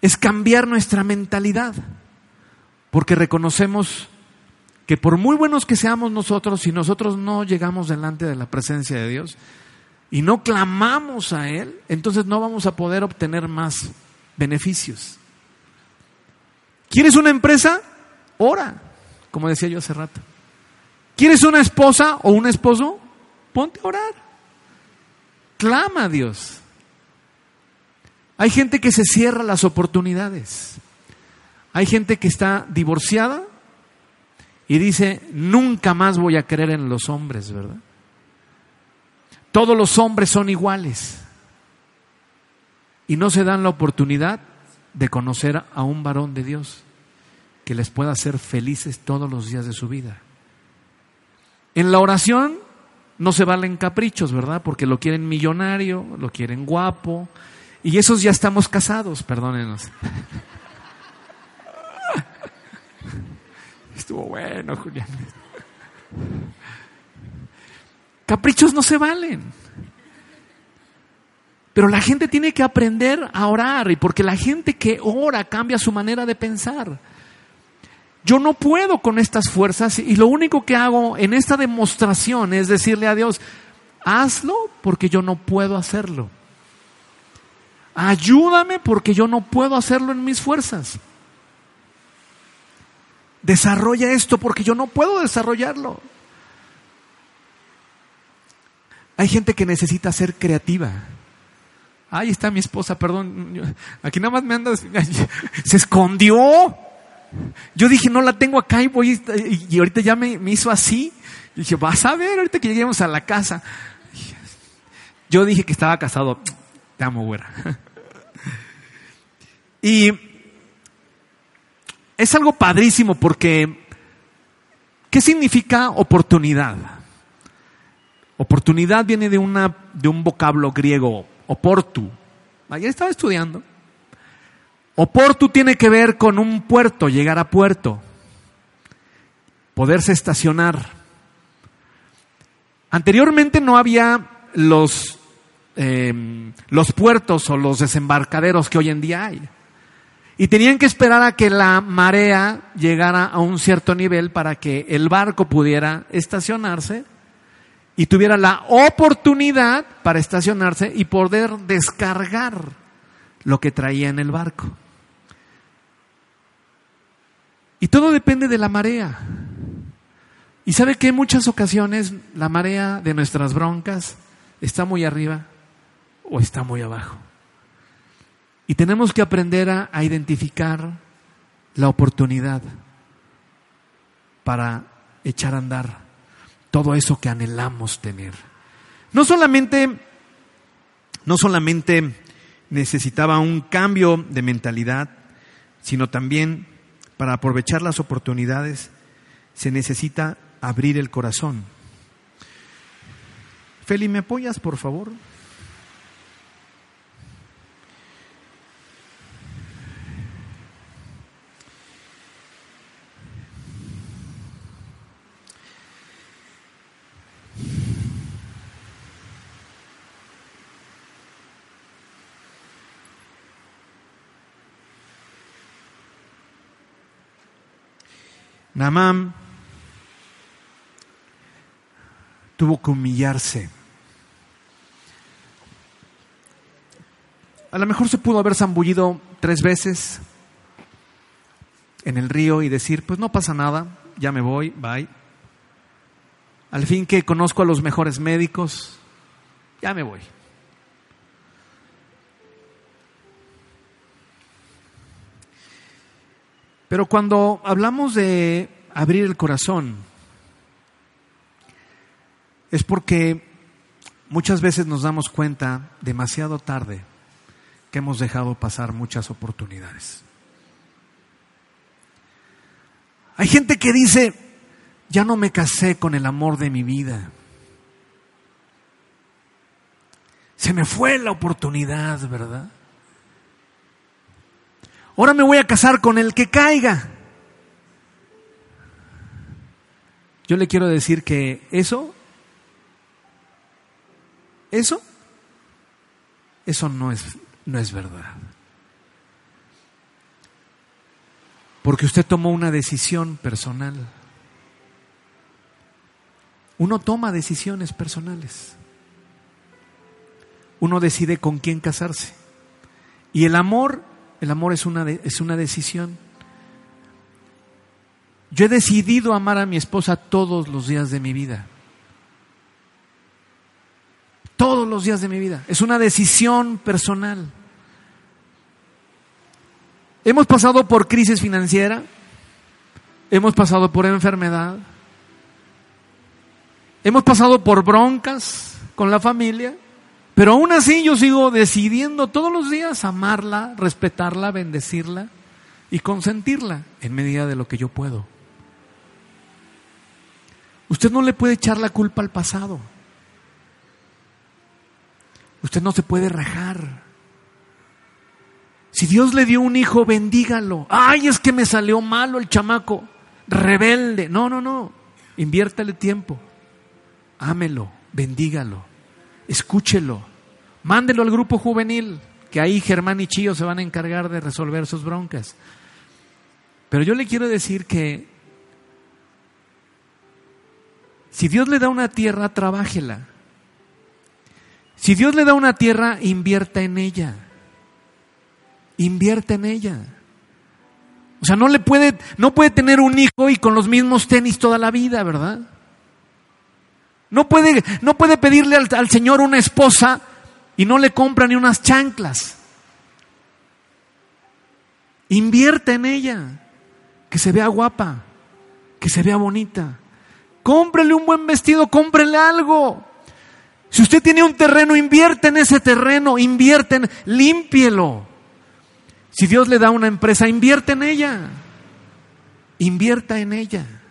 es cambiar nuestra mentalidad, porque reconocemos que por muy buenos que seamos nosotros, si nosotros no llegamos delante de la presencia de Dios y no clamamos a Él, entonces no vamos a poder obtener más beneficios. ¿Quieres una empresa? Ora, como decía yo hace rato. ¿Quieres una esposa o un esposo? Ponte a orar. Clama a Dios. Hay gente que se cierra las oportunidades. Hay gente que está divorciada y dice, nunca más voy a creer en los hombres, ¿verdad? todos los hombres son iguales y no se dan la oportunidad de conocer a un varón de Dios que les pueda hacer felices todos los días de su vida. En la oración no se valen caprichos, ¿verdad? Porque lo quieren millonario, lo quieren guapo, y esos ya estamos casados, perdónenos. Estuvo bueno, Julián. Caprichos no se valen. Pero la gente tiene que aprender a orar y porque la gente que ora cambia su manera de pensar. Yo no puedo con estas fuerzas y lo único que hago en esta demostración es decirle a Dios, hazlo porque yo no puedo hacerlo. Ayúdame porque yo no puedo hacerlo en mis fuerzas. Desarrolla esto porque yo no puedo desarrollarlo. Hay gente que necesita ser creativa. Ahí está mi esposa, perdón. Aquí nada más me anda. Se escondió. Yo dije, no la tengo acá y voy. Y ahorita ya me, hizo así. Y dije, vas a ver ahorita que lleguemos a la casa. Yo dije que estaba casado. Te amo, güera. Y es algo padrísimo porque, ¿qué significa oportunidad? Oportunidad viene de, una, de un vocablo griego, oportu. Ayer estaba estudiando. Oportu tiene que ver con un puerto, llegar a puerto, poderse estacionar. Anteriormente no había los, eh, los puertos o los desembarcaderos que hoy en día hay. Y tenían que esperar a que la marea llegara a un cierto nivel para que el barco pudiera estacionarse y tuviera la oportunidad para estacionarse y poder descargar lo que traía en el barco. Y todo depende de la marea. Y sabe que en muchas ocasiones la marea de nuestras broncas está muy arriba o está muy abajo. Y tenemos que aprender a, a identificar la oportunidad para echar a andar todo eso que anhelamos tener. No solamente, no solamente necesitaba un cambio de mentalidad, sino también para aprovechar las oportunidades se necesita abrir el corazón. Feli, ¿me apoyas, por favor? Namán tuvo que humillarse. A lo mejor se pudo haber zambullido tres veces en el río y decir, pues no pasa nada, ya me voy, bye. Al fin que conozco a los mejores médicos, ya me voy. Pero cuando hablamos de abrir el corazón, es porque muchas veces nos damos cuenta demasiado tarde que hemos dejado pasar muchas oportunidades. Hay gente que dice, ya no me casé con el amor de mi vida. Se me fue la oportunidad, ¿verdad? Ahora me voy a casar con el que caiga. Yo le quiero decir que eso, eso, eso no es, no es verdad. Porque usted tomó una decisión personal. Uno toma decisiones personales. Uno decide con quién casarse. Y el amor el amor es una, es una decisión. Yo he decidido amar a mi esposa todos los días de mi vida. Todos los días de mi vida. Es una decisión personal. Hemos pasado por crisis financiera, hemos pasado por enfermedad, hemos pasado por broncas, con la familia, pero aún así yo sigo decidiendo todos los días amarla, respetarla, bendecirla y consentirla en medida de lo que yo puedo. Usted no le puede echar la culpa al pasado. Usted no se puede rajar. Si Dios le dio un hijo, bendígalo. Ay, es que me salió malo el chamaco, rebelde. No, no, no. Inviértale tiempo. Ámelo, bendígalo, escúchelo. Mándelo al grupo juvenil, que ahí Germán y Chío se van a encargar de resolver sus broncas. Pero yo le quiero decir que si Dios le da una tierra, trabájela. Si Dios le da una tierra, invierta en ella. Invierta en ella. O sea, no le puede, no puede tener un hijo y con los mismos tenis toda la vida, ¿verdad? No puede, no puede pedirle al, al Señor una esposa y no le compra ni unas chanclas. Invierta en ella, que se vea guapa, que se vea bonita. Cómprele un buen vestido, cómprele algo. Si usted tiene un terreno, invierte en ese terreno, invierte en, límpielo. Si Dios le da una empresa, invierte en ella. Invierta en ella.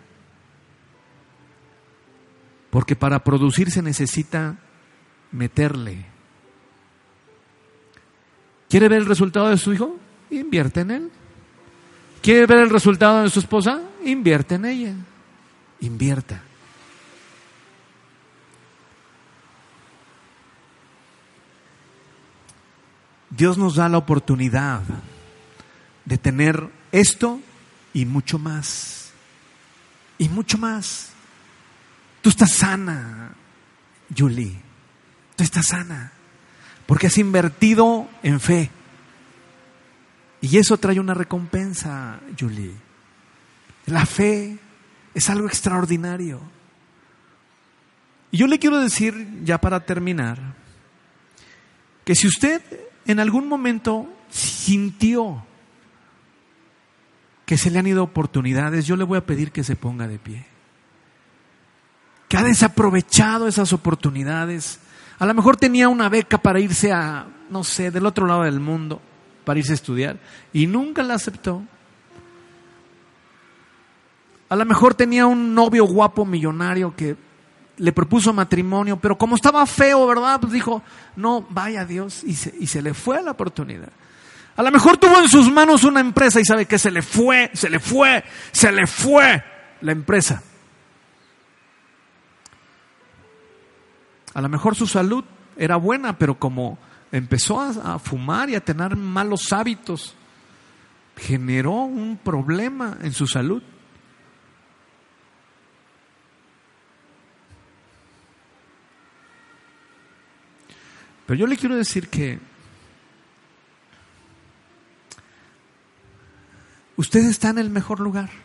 Porque para producir se necesita meterle. ¿Quiere ver el resultado de su hijo? Invierte en él. ¿Quiere ver el resultado de su esposa? Invierte en ella. Invierta. Dios nos da la oportunidad de tener esto y mucho más. Y mucho más. Tú estás sana, Julie. Tú estás sana. Porque has invertido en fe. Y eso trae una recompensa, Julie. La fe es algo extraordinario. Y yo le quiero decir, ya para terminar, que si usted en algún momento sintió que se le han ido oportunidades, yo le voy a pedir que se ponga de pie. Que ha desaprovechado esas oportunidades. A lo mejor tenía una beca para irse a, no sé, del otro lado del mundo, para irse a estudiar, y nunca la aceptó. A lo mejor tenía un novio guapo millonario que le propuso matrimonio, pero como estaba feo, ¿verdad? Pues dijo, no, vaya Dios, y se, y se le fue la oportunidad. A lo mejor tuvo en sus manos una empresa y sabe que se le fue, se le fue, se le fue la empresa. A lo mejor su salud era buena, pero como empezó a, a fumar y a tener malos hábitos, generó un problema en su salud. Pero yo le quiero decir que usted está en el mejor lugar.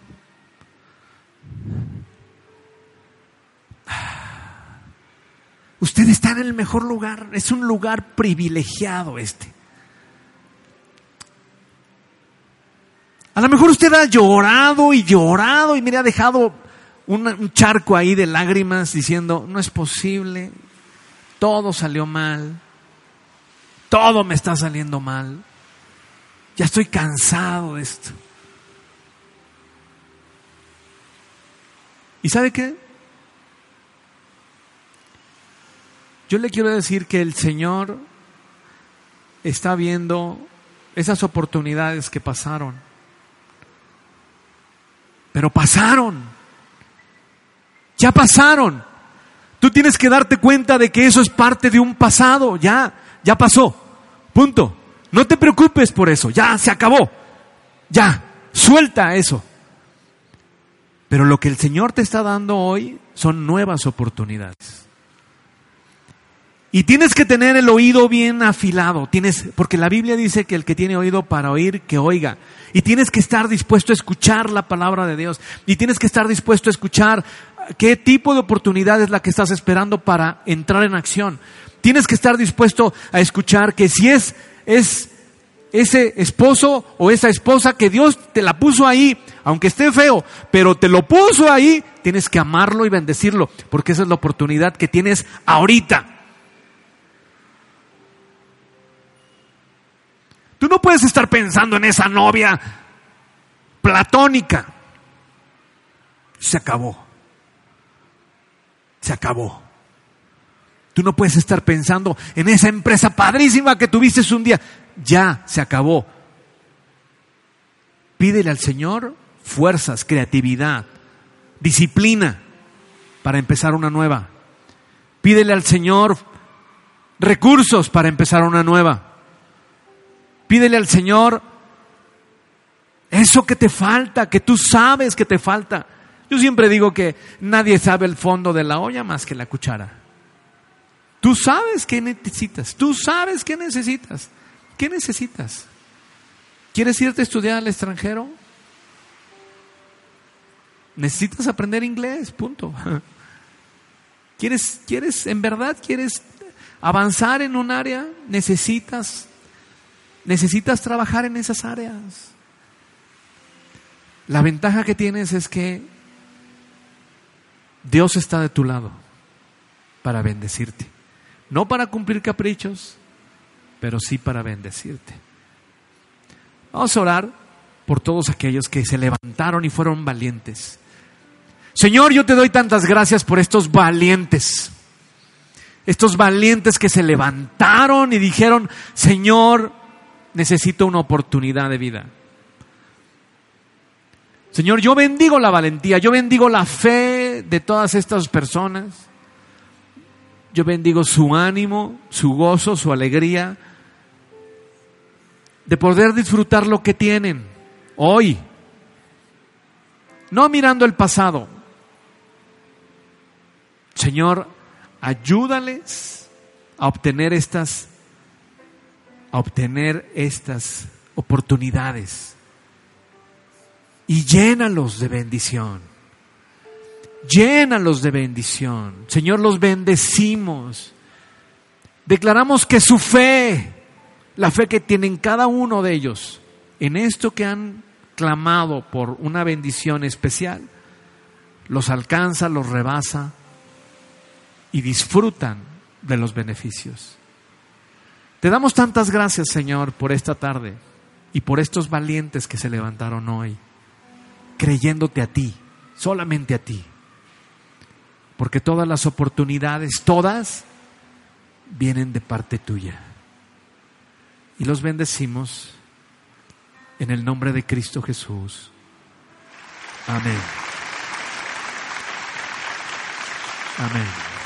Usted está en el mejor lugar. Es un lugar privilegiado este. A lo mejor usted ha llorado y llorado y me ha dejado un, un charco ahí de lágrimas diciendo, no es posible, todo salió mal, todo me está saliendo mal. Ya estoy cansado de esto. ¿Y sabe qué? Yo le quiero decir que el Señor está viendo esas oportunidades que pasaron. Pero pasaron. Ya pasaron. Tú tienes que darte cuenta de que eso es parte de un pasado. Ya, ya pasó. Punto. No te preocupes por eso. Ya se acabó. Ya. Suelta eso. Pero lo que el Señor te está dando hoy son nuevas oportunidades. Y tienes que tener el oído bien afilado, tienes porque la Biblia dice que el que tiene oído para oír que oiga. Y tienes que estar dispuesto a escuchar la palabra de Dios y tienes que estar dispuesto a escuchar qué tipo de oportunidad es la que estás esperando para entrar en acción. Tienes que estar dispuesto a escuchar que si es es ese esposo o esa esposa que Dios te la puso ahí, aunque esté feo, pero te lo puso ahí, tienes que amarlo y bendecirlo, porque esa es la oportunidad que tienes ahorita. Tú no puedes estar pensando en esa novia platónica. Se acabó. Se acabó. Tú no puedes estar pensando en esa empresa padrísima que tuviste un día. Ya, se acabó. Pídele al Señor fuerzas, creatividad, disciplina para empezar una nueva. Pídele al Señor recursos para empezar una nueva. Pídele al Señor eso que te falta, que tú sabes que te falta. Yo siempre digo que nadie sabe el fondo de la olla más que la cuchara. Tú sabes qué necesitas, tú sabes qué necesitas. ¿Qué necesitas? ¿Quieres irte a estudiar al extranjero? Necesitas aprender inglés, punto. ¿Quieres, quieres, en verdad quieres avanzar en un área? Necesitas, necesitas trabajar en esas áreas. La ventaja que tienes es que Dios está de tu lado para bendecirte. No para cumplir caprichos, pero sí para bendecirte. Vamos a orar por todos aquellos que se levantaron y fueron valientes. Señor, yo te doy tantas gracias por estos valientes. Estos valientes que se levantaron y dijeron, Señor, necesito una oportunidad de vida. Señor, yo bendigo la valentía, yo bendigo la fe de todas estas personas. Yo bendigo su ánimo, su gozo, su alegría de poder disfrutar lo que tienen hoy. No mirando el pasado. Señor, ayúdales a obtener estas a obtener estas oportunidades y llénalos de bendición. Llénalos de bendición. Señor, los bendecimos. Declaramos que su fe, la fe que tienen cada uno de ellos en esto que han clamado por una bendición especial, los alcanza, los rebasa y disfrutan de los beneficios. Te damos tantas gracias, Señor, por esta tarde y por estos valientes que se levantaron hoy creyéndote a ti, solamente a ti. Porque todas las oportunidades, todas, vienen de parte tuya. Y los bendecimos en el nombre de Cristo Jesús. Amén. Amén.